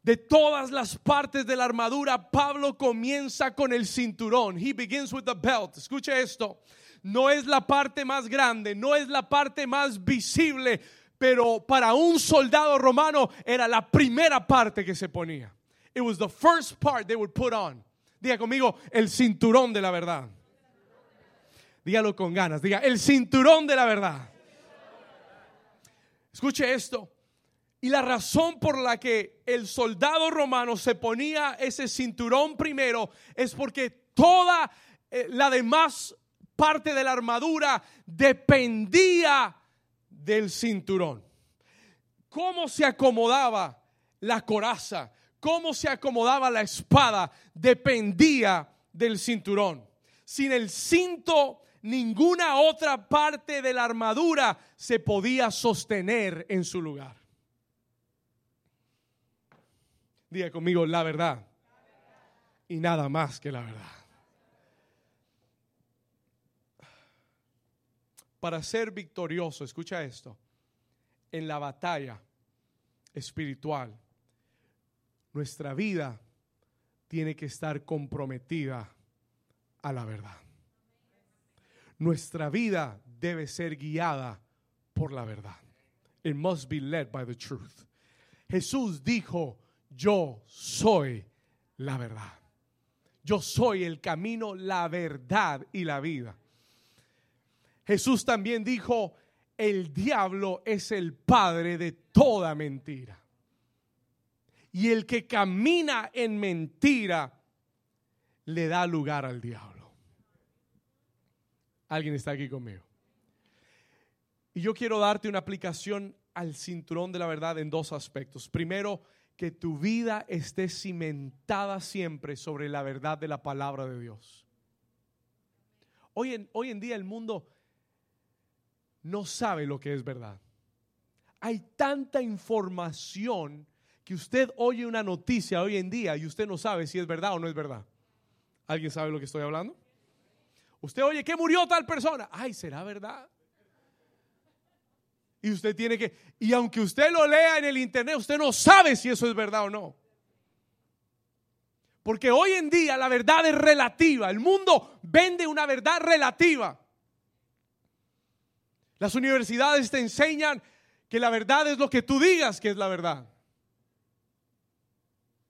Speaker 1: de todas las partes de la armadura, Pablo comienza con el cinturón. He begins with the belt. Escuche esto. No es la parte más grande, no es la parte más visible, pero para un soldado romano era la primera parte que se ponía. It was the first part they would put on. Diga conmigo, el cinturón de la verdad. Dígalo con ganas. Diga, el cinturón de la verdad. Escuche esto. Y la razón por la que el soldado romano se ponía ese cinturón primero es porque toda eh, la demás parte de la armadura dependía del cinturón. Cómo se acomodaba la coraza, cómo se acomodaba la espada, dependía del cinturón. Sin el cinto, ninguna otra parte de la armadura se podía sostener en su lugar. Diga conmigo la verdad. Y nada más que la verdad. Para ser victorioso, escucha esto, en la batalla espiritual, nuestra vida tiene que estar comprometida a la verdad. Nuestra vida debe ser guiada por la verdad. It must be led by the truth. Jesús dijo, yo soy la verdad. Yo soy el camino, la verdad y la vida. Jesús también dijo, el diablo es el padre de toda mentira. Y el que camina en mentira le da lugar al diablo. ¿Alguien está aquí conmigo? Y yo quiero darte una aplicación al cinturón de la verdad en dos aspectos. Primero, que tu vida esté cimentada siempre sobre la verdad de la palabra de Dios. Hoy en, hoy en día el mundo no sabe lo que es verdad. Hay tanta información que usted oye una noticia hoy en día y usted no sabe si es verdad o no es verdad. ¿Alguien sabe lo que estoy hablando? Usted oye que murió tal persona. Ay, ¿será verdad? Y usted tiene que, y aunque usted lo lea en el internet, usted no sabe si eso es verdad o no. Porque hoy en día la verdad es relativa. El mundo vende una verdad relativa. Las universidades te enseñan que la verdad es lo que tú digas que es la verdad.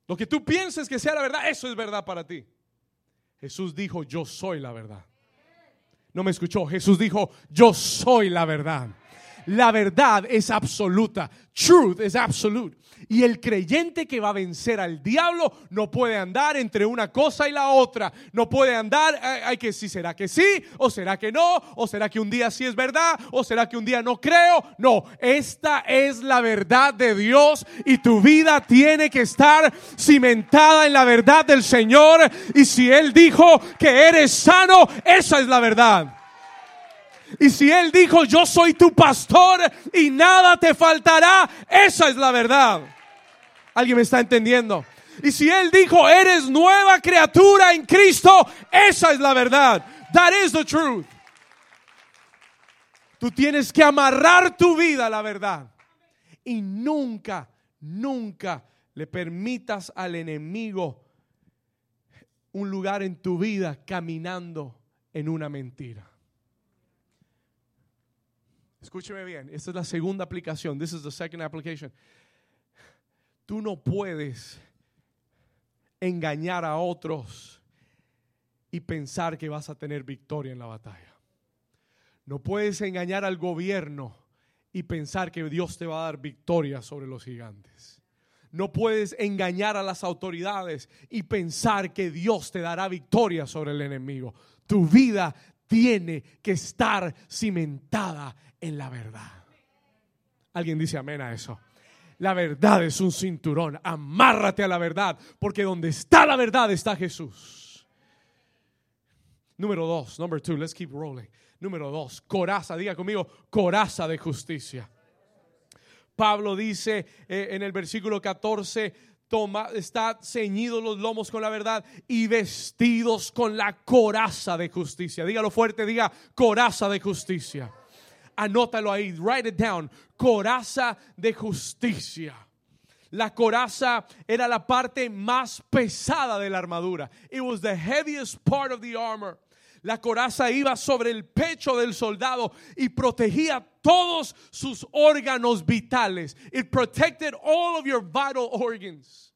Speaker 1: Lo que tú pienses que sea la verdad, eso es verdad para ti. Jesús dijo, yo soy la verdad. No me escuchó. Jesús dijo, yo soy la verdad la verdad es absoluta. Truth is absolute. Y el creyente que va a vencer al diablo no puede andar entre una cosa y la otra. No puede andar, hay que si será que sí, o será que no, o será que un día sí es verdad, o será que un día no creo. No, esta es la verdad de Dios y tu vida tiene que estar cimentada en la verdad del Señor. Y si Él dijo que eres sano, esa es la verdad. Y si Él dijo, yo soy tu pastor y nada te faltará, esa es la verdad. ¿Alguien me está entendiendo? Y si Él dijo, eres nueva criatura en Cristo, esa es la verdad. That is the truth. Tú tienes que amarrar tu vida a la verdad. Y nunca, nunca le permitas al enemigo un lugar en tu vida caminando en una mentira. Escúcheme bien, esta es la segunda aplicación. This is the second application. Tú no puedes engañar a otros y pensar que vas a tener victoria en la batalla. No puedes engañar al gobierno y pensar que Dios te va a dar victoria sobre los gigantes. No puedes engañar a las autoridades y pensar que Dios te dará victoria sobre el enemigo. Tu vida tiene que estar cimentada en la verdad. Alguien dice amén a eso. La verdad es un cinturón. Amárrate a la verdad, porque donde está la verdad está Jesús. Número dos, number two, let's keep rolling. Número dos, coraza, diga conmigo, coraza de justicia. Pablo dice eh, en el versículo 14, toma, está ceñido los lomos con la verdad y vestidos con la coraza de justicia. Dígalo fuerte, diga coraza de justicia. Anótalo ahí, write it down. Coraza de justicia. La coraza era la parte más pesada de la armadura. It was the heaviest part of the armor. La coraza iba sobre el pecho del soldado y protegía todos sus órganos vitales. It protected all of your vital organs.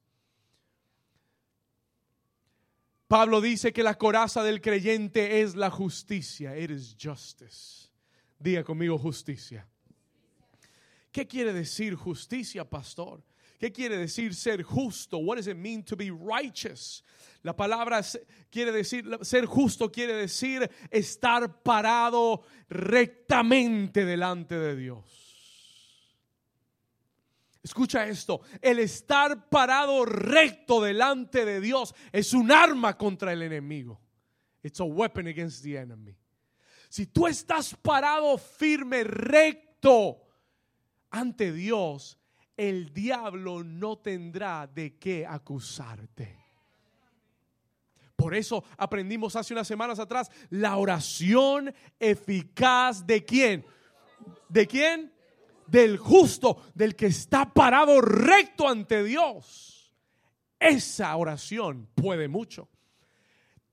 Speaker 1: Pablo dice que la coraza del creyente es la justicia. It is justice. Diga conmigo justicia. ¿Qué quiere decir justicia, pastor? ¿Qué quiere decir ser justo? What does it mean to be righteous? La palabra quiere decir, ser justo quiere decir estar parado rectamente delante de Dios. Escucha esto, el estar parado recto delante de Dios es un arma contra el enemigo. It's a weapon against the enemy. Si tú estás parado firme, recto ante Dios, el diablo no tendrá de qué acusarte. Por eso aprendimos hace unas semanas atrás la oración eficaz de quién? ¿De quién? Del justo, del que está parado recto ante Dios. Esa oración puede mucho.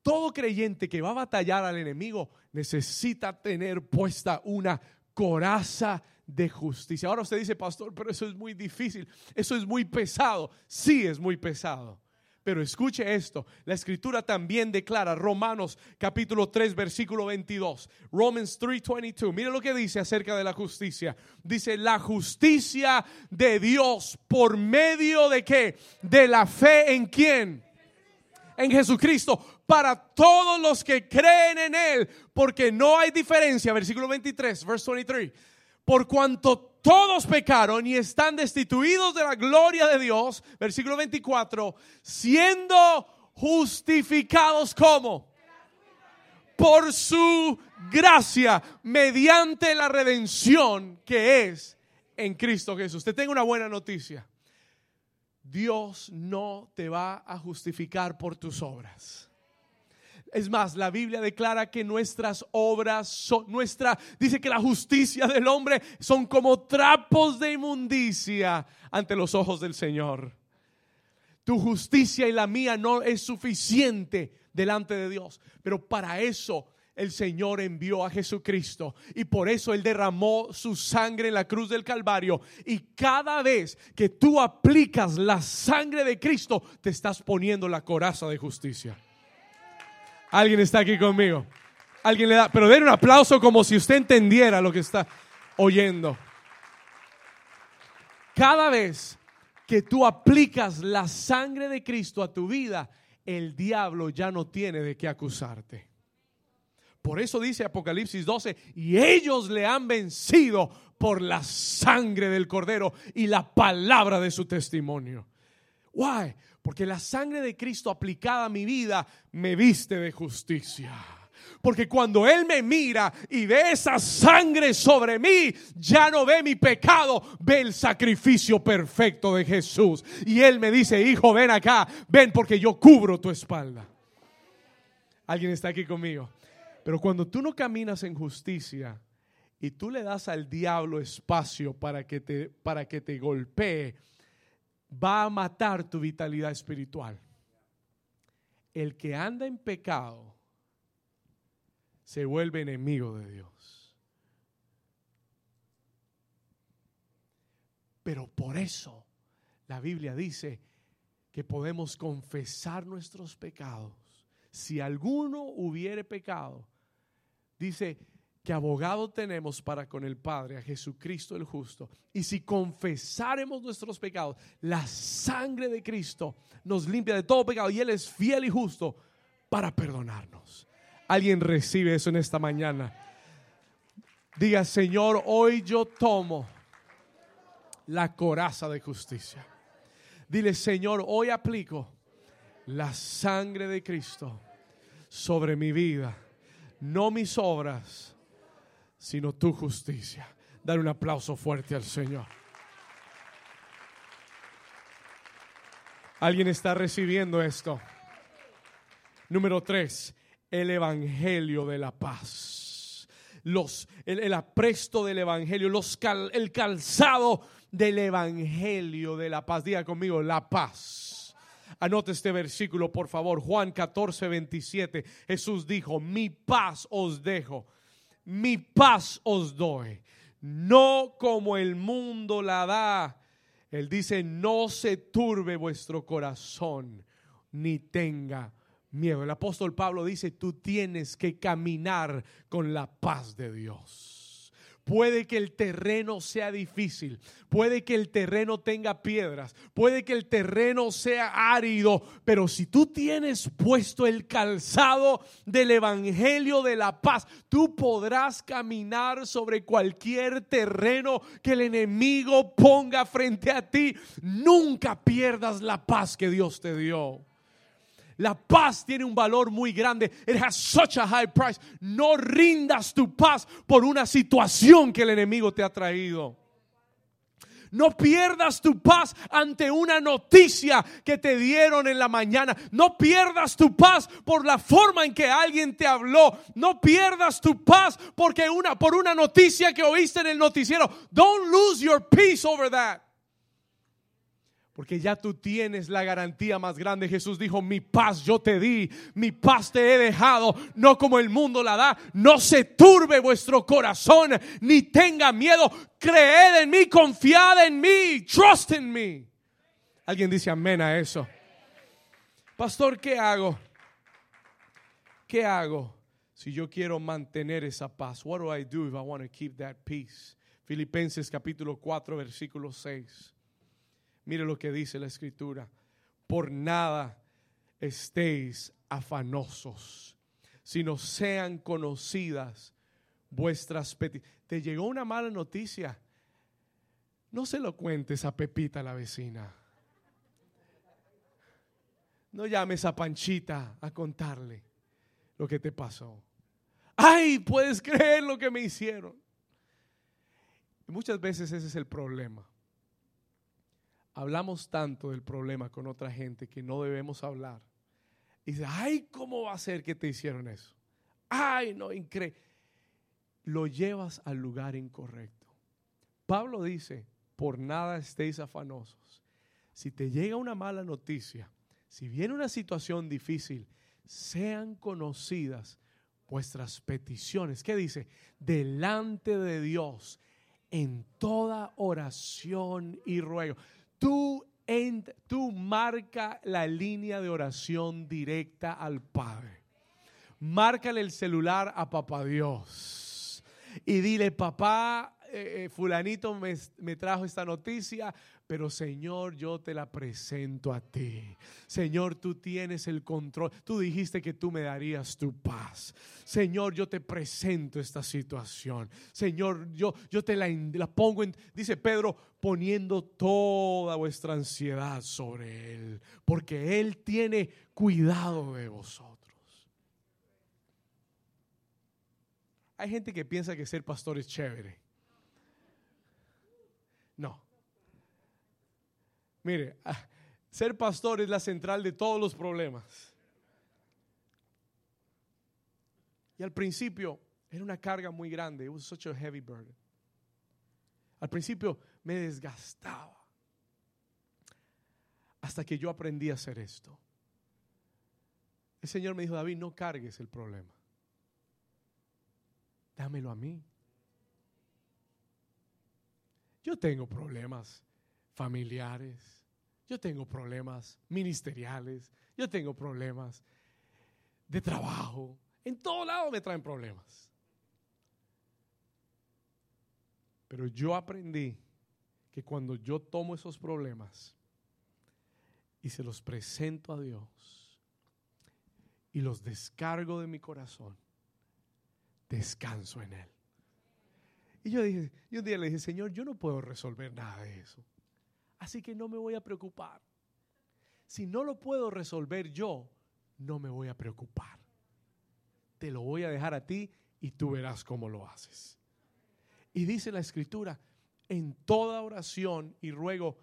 Speaker 1: Todo creyente que va a batallar al enemigo necesita tener puesta una coraza de justicia. Ahora usted dice, pastor, pero eso es muy difícil, eso es muy pesado. Sí, es muy pesado. Pero escuche esto, la escritura también declara Romanos capítulo 3 versículo 22, Romans 3:22. Mire lo que dice acerca de la justicia. Dice, "La justicia de Dios por medio de qué? De la fe en quién? En Jesucristo, para todos los que creen en él, porque no hay diferencia, versículo 23, verse 23. Por cuanto todos pecaron y están destituidos de la gloria de Dios, versículo 24, siendo justificados como por su gracia mediante la redención que es en Cristo Jesús. Usted tenga una buena noticia. Dios no te va a justificar por tus obras. Es más, la Biblia declara que nuestras obras son nuestra, dice que la justicia del hombre son como trapos de inmundicia ante los ojos del Señor. Tu justicia y la mía no es suficiente delante de Dios, pero para eso el Señor envió a Jesucristo y por eso Él derramó su sangre en la cruz del Calvario. Y cada vez que tú aplicas la sangre de Cristo, te estás poniendo la coraza de justicia. Alguien está aquí conmigo. Alguien le da, pero den un aplauso como si usted entendiera lo que está oyendo. Cada vez que tú aplicas la sangre de Cristo a tu vida, el diablo ya no tiene de qué acusarte. Por eso dice Apocalipsis 12, y ellos le han vencido por la sangre del cordero y la palabra de su testimonio. Why? Porque la sangre de Cristo aplicada a mi vida me viste de justicia. Porque cuando Él me mira y ve esa sangre sobre mí, ya no ve mi pecado, ve el sacrificio perfecto de Jesús. Y Él me dice, hijo, ven acá, ven porque yo cubro tu espalda. ¿Alguien está aquí conmigo? Pero cuando tú no caminas en justicia y tú le das al diablo espacio para que te, para que te golpee, va a matar tu vitalidad espiritual. El que anda en pecado se vuelve enemigo de Dios. Pero por eso la Biblia dice, que podemos confesar nuestros pecados. Si alguno hubiere pecado, dice que abogado tenemos para con el Padre, a Jesucristo el justo. Y si confesaremos nuestros pecados, la sangre de Cristo nos limpia de todo pecado y Él es fiel y justo para perdonarnos. Alguien recibe eso en esta mañana. Diga, Señor, hoy yo tomo la coraza de justicia. Dile, Señor, hoy aplico la sangre de Cristo sobre mi vida, no mis obras, sino tu justicia. Dar un aplauso fuerte al Señor. ¿Alguien está recibiendo esto? Número tres, el Evangelio de la paz. Los, el, apresto del Evangelio, los el calzado del Evangelio de la paz. Diga conmigo, la paz. Anote este versículo, por favor. Juan 14, 27. Jesús dijo, mi paz os dejo, mi paz os doy. No como el mundo la da. Él dice, no se turbe vuestro corazón, ni tenga miedo. El apóstol Pablo dice, tú tienes que caminar con la paz de Dios. Puede que el terreno sea difícil, puede que el terreno tenga piedras, puede que el terreno sea árido, pero si tú tienes puesto el calzado del Evangelio de la paz, tú podrás caminar sobre cualquier terreno que el enemigo ponga frente a ti. Nunca pierdas la paz que Dios te dio. La paz tiene un valor muy grande. It has such a high price. No rindas tu paz por una situación que el enemigo te ha traído. No pierdas tu paz ante una noticia que te dieron en la mañana. No pierdas tu paz por la forma en que alguien te habló. No pierdas tu paz porque una por una noticia que oíste en el noticiero. Don't lose your peace over that. Porque ya tú tienes la garantía más grande. Jesús dijo, mi paz yo te di, mi paz te he dejado, no como el mundo la da. No se turbe vuestro corazón, ni tenga miedo. Creed en mí, confiad en mí, trust in me. Alguien dice amén a eso. Pastor, ¿qué hago? ¿Qué hago si yo quiero mantener esa paz? What do I do if I want to keep that peace? Filipenses capítulo 4, versículo 6. Mire lo que dice la escritura. Por nada estéis afanosos, sino sean conocidas vuestras peticiones. Te llegó una mala noticia. No se lo cuentes a Pepita, la vecina. No llames a Panchita a contarle lo que te pasó. Ay, puedes creer lo que me hicieron. muchas veces ese es el problema hablamos tanto del problema con otra gente que no debemos hablar. Y dice, ay, ¿cómo va a ser que te hicieron eso? Ay, no, increíble. Lo llevas al lugar incorrecto. Pablo dice, por nada estéis afanosos. Si te llega una mala noticia, si viene una situación difícil, sean conocidas vuestras peticiones. ¿Qué dice? Delante de Dios en toda oración y ruego. Tú, tú marca la línea de oración directa al Padre. Márcale el celular a Papá Dios. Y dile, papá, eh, eh, fulanito me, me trajo esta noticia, pero Señor, yo te la presento a ti. Señor, tú tienes el control. Tú dijiste que tú me darías tu paz. Señor, yo te presento esta situación. Señor, yo, yo te la, la pongo en, dice Pedro, poniendo toda vuestra ansiedad sobre Él, porque Él tiene cuidado de vosotros. Hay gente que piensa que ser pastor es chévere. No. Mire, ah, ser pastor es la central de todos los problemas. Y al principio era una carga muy grande. It was such a heavy burden. Al principio me desgastaba. Hasta que yo aprendí a hacer esto. El Señor me dijo, David, no cargues el problema. Dámelo a mí. Yo tengo problemas familiares, yo tengo problemas ministeriales, yo tengo problemas de trabajo. En todo lado me traen problemas. Pero yo aprendí que cuando yo tomo esos problemas y se los presento a Dios y los descargo de mi corazón, descanso en Él. Y yo dije, yo un día le dije, Señor, yo no puedo resolver nada de eso. Así que no me voy a preocupar. Si no lo puedo resolver yo, no me voy a preocupar. Te lo voy a dejar a ti y tú verás cómo lo haces. Y dice la escritura, en toda oración y ruego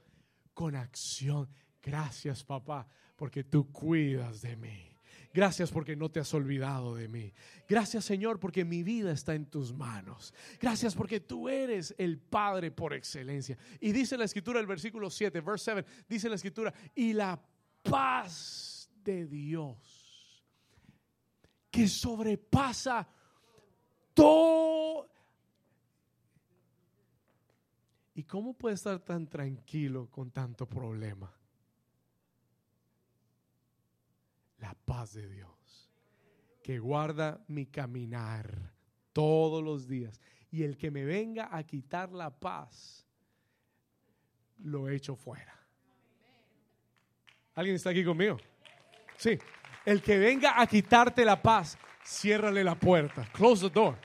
Speaker 1: con acción. Gracias papá, porque tú cuidas de mí. Gracias porque no te has olvidado de mí. Gracias Señor porque mi vida está en tus manos. Gracias porque tú eres el Padre por excelencia. Y dice la escritura, el versículo 7, verse 7, dice la escritura, y la paz de Dios que sobrepasa todo. ¿Y cómo puede estar tan tranquilo con tanto problema? Paz de Dios, que guarda mi caminar todos los días. Y el que me venga a quitar la paz, lo echo fuera. ¿Alguien está aquí conmigo? Sí. El que venga a quitarte la paz, ciérrale la puerta. Close the door.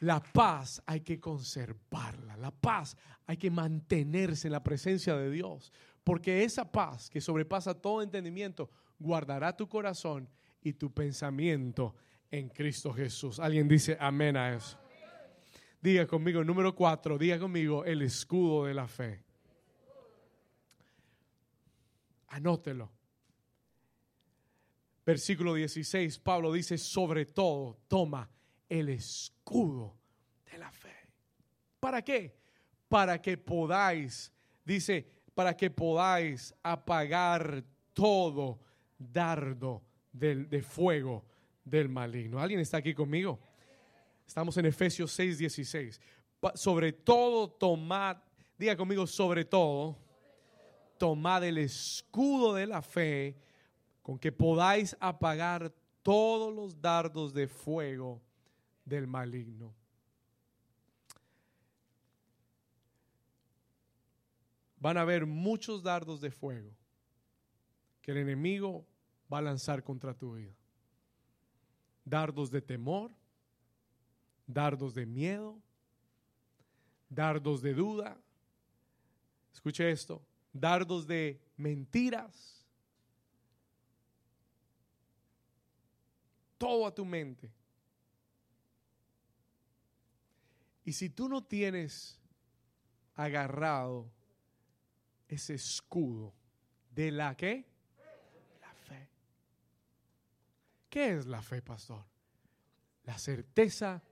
Speaker 1: La paz hay que conservarla. La paz hay que mantenerse en la presencia de Dios. Porque esa paz que sobrepasa todo entendimiento guardará tu corazón y tu pensamiento en Cristo Jesús. Alguien dice amén a eso. Diga conmigo, número cuatro, diga conmigo el escudo de la fe. Anótelo. Versículo 16, Pablo dice, sobre todo, toma el escudo de la fe. ¿Para qué? Para que podáis, dice, para que podáis apagar todo dardo de fuego del maligno. ¿Alguien está aquí conmigo? Estamos en Efesios 6, 16. Sobre todo tomad, diga conmigo, sobre todo, tomad el escudo de la fe con que podáis apagar todos los dardos de fuego del maligno. Van a haber muchos dardos de fuego que el enemigo va a lanzar contra tu vida. Dardos de temor, dardos de miedo, dardos de duda. Escuche esto, dardos de mentiras. Todo a tu mente. Y si tú no tienes agarrado ese escudo de la qué? La fe. ¿Qué es la fe, pastor? La certeza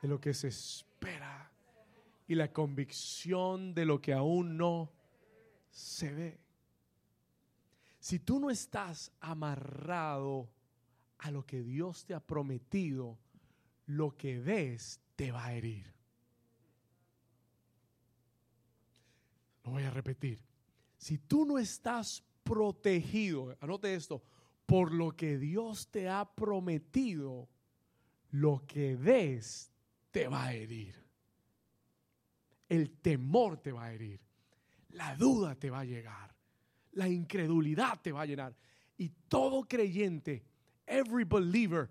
Speaker 1: de lo que se espera y la convicción de lo que aún no se ve. Si tú no estás amarrado a lo que Dios te ha prometido, lo que ves te va a herir. Voy a repetir. Si tú no estás protegido, anote esto, por lo que Dios te ha prometido, lo que ves te va a herir. El temor te va a herir. La duda te va a llegar. La incredulidad te va a llenar. Y todo creyente, every believer,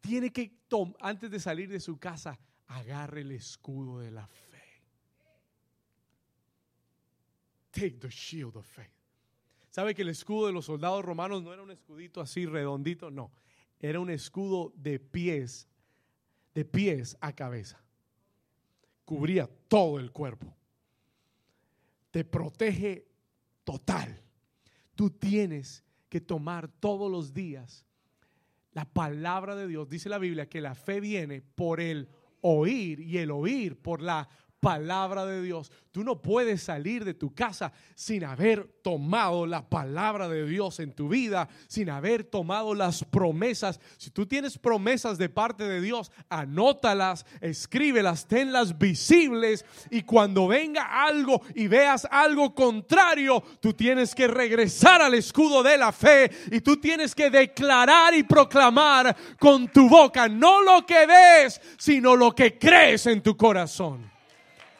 Speaker 1: tiene que, antes de salir de su casa, agarre el escudo de la fe Take the shield of faith. ¿Sabe que el escudo de los soldados romanos no era un escudito así redondito? No, era un escudo de pies, de pies a cabeza. Cubría todo el cuerpo. Te protege total. Tú tienes que tomar todos los días la palabra de Dios. Dice la Biblia que la fe viene por el oír y el oír por la palabra de Dios. Tú no puedes salir de tu casa sin haber tomado la palabra de Dios en tu vida, sin haber tomado las promesas. Si tú tienes promesas de parte de Dios, anótalas, escríbelas, tenlas visibles y cuando venga algo y veas algo contrario, tú tienes que regresar al escudo de la fe y tú tienes que declarar y proclamar con tu boca no lo que ves, sino lo que crees en tu corazón.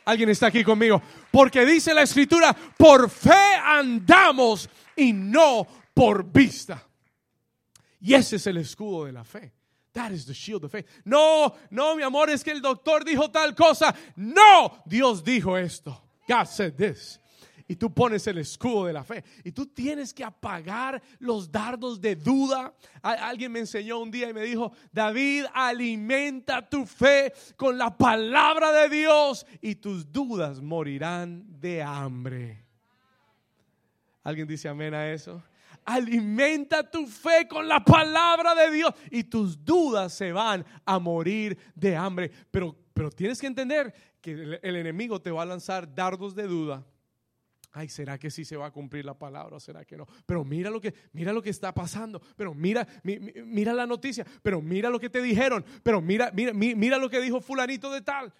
Speaker 1: Alguien está aquí conmigo. Porque dice la escritura, por fe andamos y no por vista. Y ese es el escudo de la fe. That is the shield of faith. No, no, mi amor, es que el doctor dijo tal cosa. No, Dios dijo esto. God said this y tú pones el escudo de la fe. Y tú tienes que apagar los dardos de duda. Alguien me enseñó un día y me dijo, David, alimenta tu fe con la palabra de Dios y tus dudas morirán de hambre. ¿Alguien dice amén a eso? Alimenta tu fe con la palabra de Dios y tus dudas se van a morir de hambre. Pero, pero tienes que entender que el enemigo te va a lanzar dardos de duda ay, ¿será que sí se va a cumplir la palabra o será que no? Pero mira lo que, mira lo que está pasando, pero mira, mira la noticia, pero mira lo que te dijeron, pero mira, mira, mira lo que dijo fulanito de tal.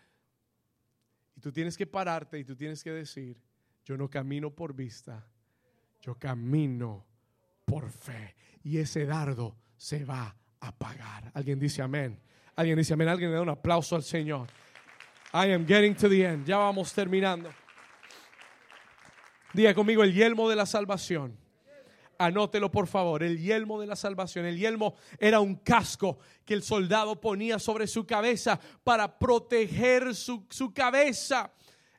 Speaker 1: Y tú tienes que pararte y tú tienes que decir, yo no camino por vista, yo camino por fe. Y ese dardo se va a apagar. Alguien dice amén. Alguien dice amén. Alguien le da un aplauso al Señor. I am getting to the end. Ya vamos terminando. Diga conmigo el yelmo de la salvación. Anótelo por favor, el yelmo de la salvación. El yelmo era un casco que el soldado ponía sobre su cabeza para proteger su, cabeza.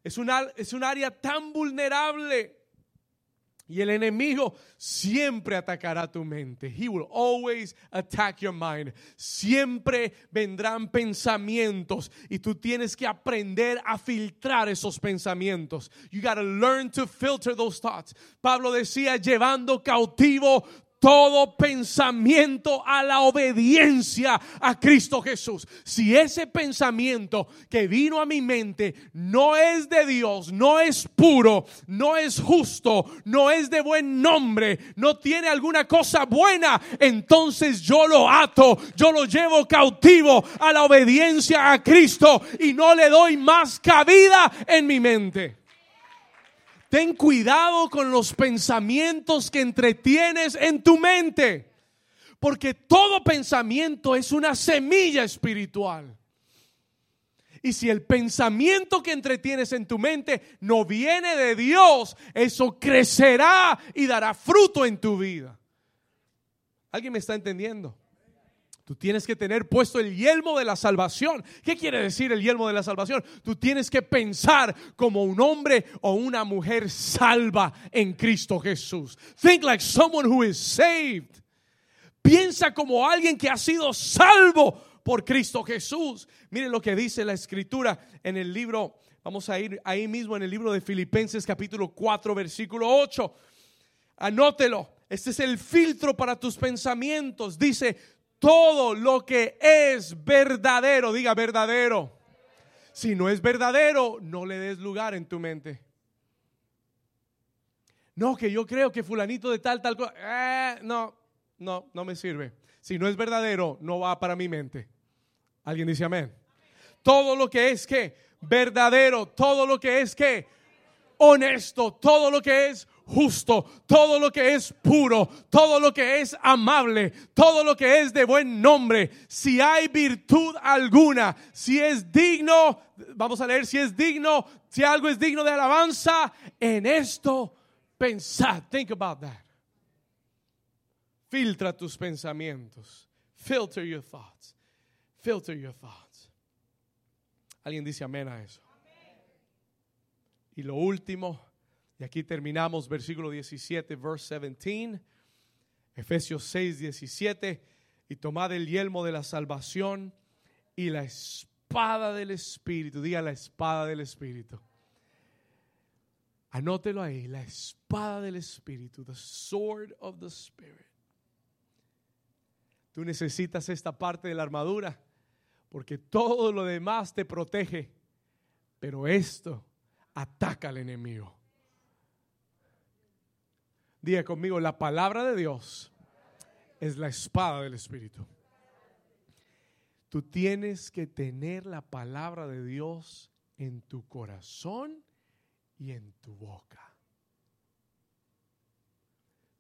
Speaker 1: Es es un área tan vulnerable y el enemigo siempre atacará tu mente. He will always attack your mind. Siempre vendrán pensamientos y tú tienes que aprender a filtrar esos pensamientos. You got to learn to filter those thoughts. Pablo decía, llevando cautivo todo pensamiento a la obediencia a Cristo Jesús. Si ese pensamiento que vino a mi mente no es de Dios, no es puro, no es justo, no es de buen nombre, no tiene alguna cosa buena, entonces yo lo ato, yo lo llevo cautivo a la obediencia a Cristo y no le doy más cabida en mi mente. Ten cuidado con los pensamientos que entretienes en tu mente. Porque todo pensamiento es una semilla espiritual. Y si el pensamiento que entretienes en tu mente no viene de Dios, eso crecerá y dará fruto en tu vida. ¿Alguien me está entendiendo? Tú tienes que tener puesto el yelmo de la salvación. ¿Qué quiere decir el yelmo de la salvación? Tú tienes que pensar como un hombre o una mujer salva en Cristo Jesús. Think like someone who is saved. Piensa como alguien que ha sido salvo por Cristo Jesús. Miren lo que dice la escritura en el libro, vamos a ir ahí mismo en el libro de Filipenses capítulo 4 versículo 8. Anótelo. Este es el filtro para tus pensamientos. Dice, todo lo que es verdadero, diga verdadero. Si no es verdadero, no le des lugar en tu mente. No, que yo creo que fulanito de tal, tal cosa. Eh, no, no, no me sirve. Si no es verdadero, no va para mi mente. ¿Alguien dice amén? Todo lo que es que verdadero, todo lo que es que honesto, todo lo que es justo, todo lo que es puro, todo lo que es amable, todo lo que es de buen nombre, si hay virtud alguna, si es digno, vamos a leer, si es digno, si algo es digno de alabanza, en esto pensad. Think about that. Filtra tus pensamientos. Filter your thoughts. Filter your thoughts. ¿Alguien dice amén a eso? Y lo último, y aquí terminamos versículo 17, verse 17, Efesios 6, 17, y tomad el yelmo de la salvación y la espada del Espíritu, diga la espada del Espíritu. Anótelo ahí, la espada del Espíritu, the sword of the Spirit. Tú necesitas esta parte de la armadura porque todo lo demás te protege Pero esto ataca al enemigo. Diga conmigo, la palabra de Dios es la espada del Espíritu. Tú tienes que tener la palabra de Dios en tu corazón y en tu boca.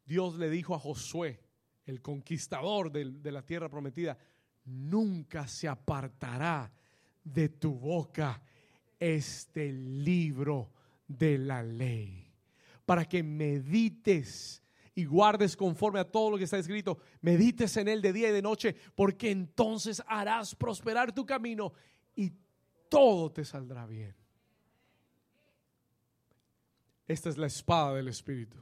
Speaker 1: Dios le dijo a Josué, el conquistador de, de, la tierra prometida, nunca se apartará de tu boca este libro de la ley, para que medites y guardes conforme a todo lo que está escrito, medites en él de día y de noche, porque entonces harás prosperar tu camino y todo te saldrá bien. Esta es la espada del Espíritu.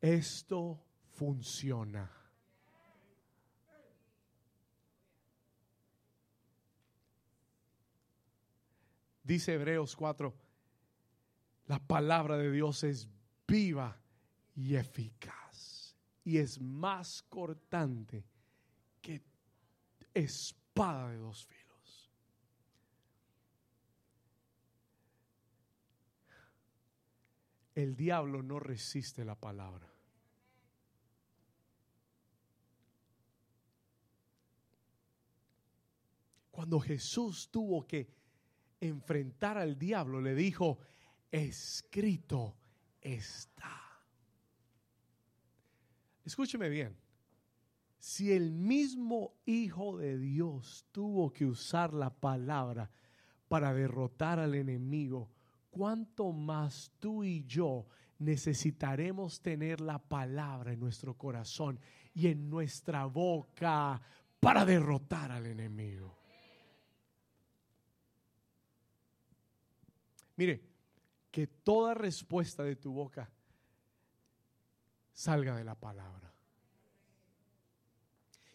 Speaker 1: Esto funciona. Dice Hebreos 4, la palabra de Dios es viva y eficaz y es más cortante que espada de dos filos. El diablo no resiste la palabra. Cuando Jesús tuvo que enfrentar al diablo, le dijo, escrito está. Escúcheme bien. Si el mismo Hijo de Dios tuvo que usar la palabra para derrotar al enemigo, ¿cuánto más tú y yo necesitaremos tener la palabra en nuestro corazón y en nuestra boca para derrotar al enemigo? Mire, que toda respuesta de tu boca salga de la palabra.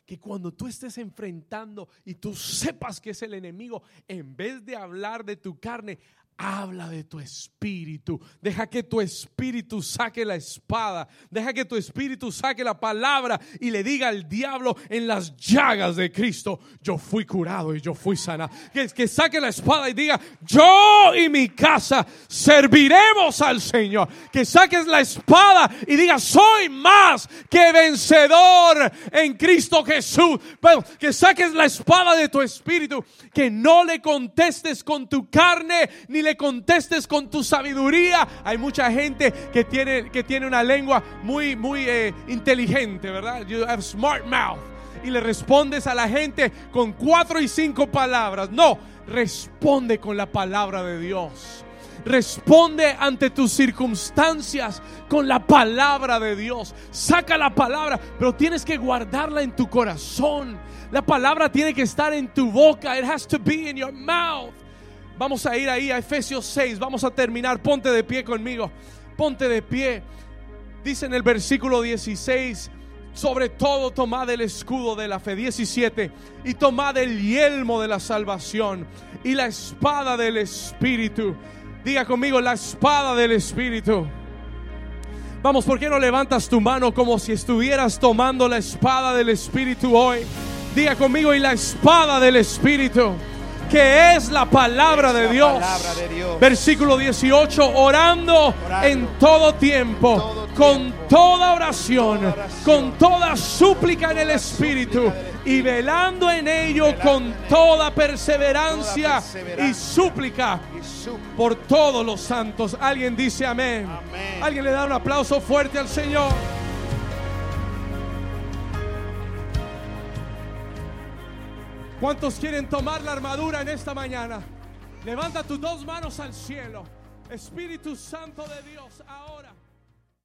Speaker 1: Que cuando tú estés enfrentando y tú sepas que es el enemigo, en vez de hablar de tu carne, Habla de tu espíritu. Deja que tu espíritu saque la espada. Deja que tu espíritu saque la palabra y le diga al diablo en las llagas de Cristo, yo fui curado y yo fui sana. Que, que saque la espada y diga, yo y mi casa serviremos al Señor. Que saques la espada y diga, soy más que vencedor en Cristo Jesús. Pero que saques la espada de tu espíritu. Que no le contestes con tu carne ni le contestes con tu sabiduría. Hay mucha gente que tiene, que tiene una lengua muy, muy eh, inteligente, ¿verdad? You have smart mouth. Y le respondes a la gente con cuatro y cinco palabras. No, responde con la palabra de Dios. Responde ante tus circunstancias con la palabra de Dios. Saca la palabra, pero tienes que guardarla en tu corazón. La palabra tiene que estar en tu boca. It has to be in your mouth. Vamos a ir ahí a Efesios 6. Vamos a terminar. Ponte de pie conmigo. Ponte de pie. Dice en el versículo 16. Sobre todo tomad el escudo de la fe 17 y tomad el yelmo de la salvación y la espada del Espíritu. Diga conmigo la espada del Espíritu. Vamos, ¿por qué no levantas tu mano como si estuvieras tomando la espada del Espíritu hoy? Diga conmigo y la espada del Espíritu que es la palabra de Dios. Versículo 18, orando, en todo tiempo, con toda oración, con toda súplica en el Espíritu y velando en ello con toda perseverancia y súplica por todos los santos. Alguien dice amén. Alguien le da un aplauso fuerte al Señor. ¿Cuántos quieren tomar la armadura en esta mañana? Levanta tus dos manos al cielo. Espíritu Santo de Dios, ahora.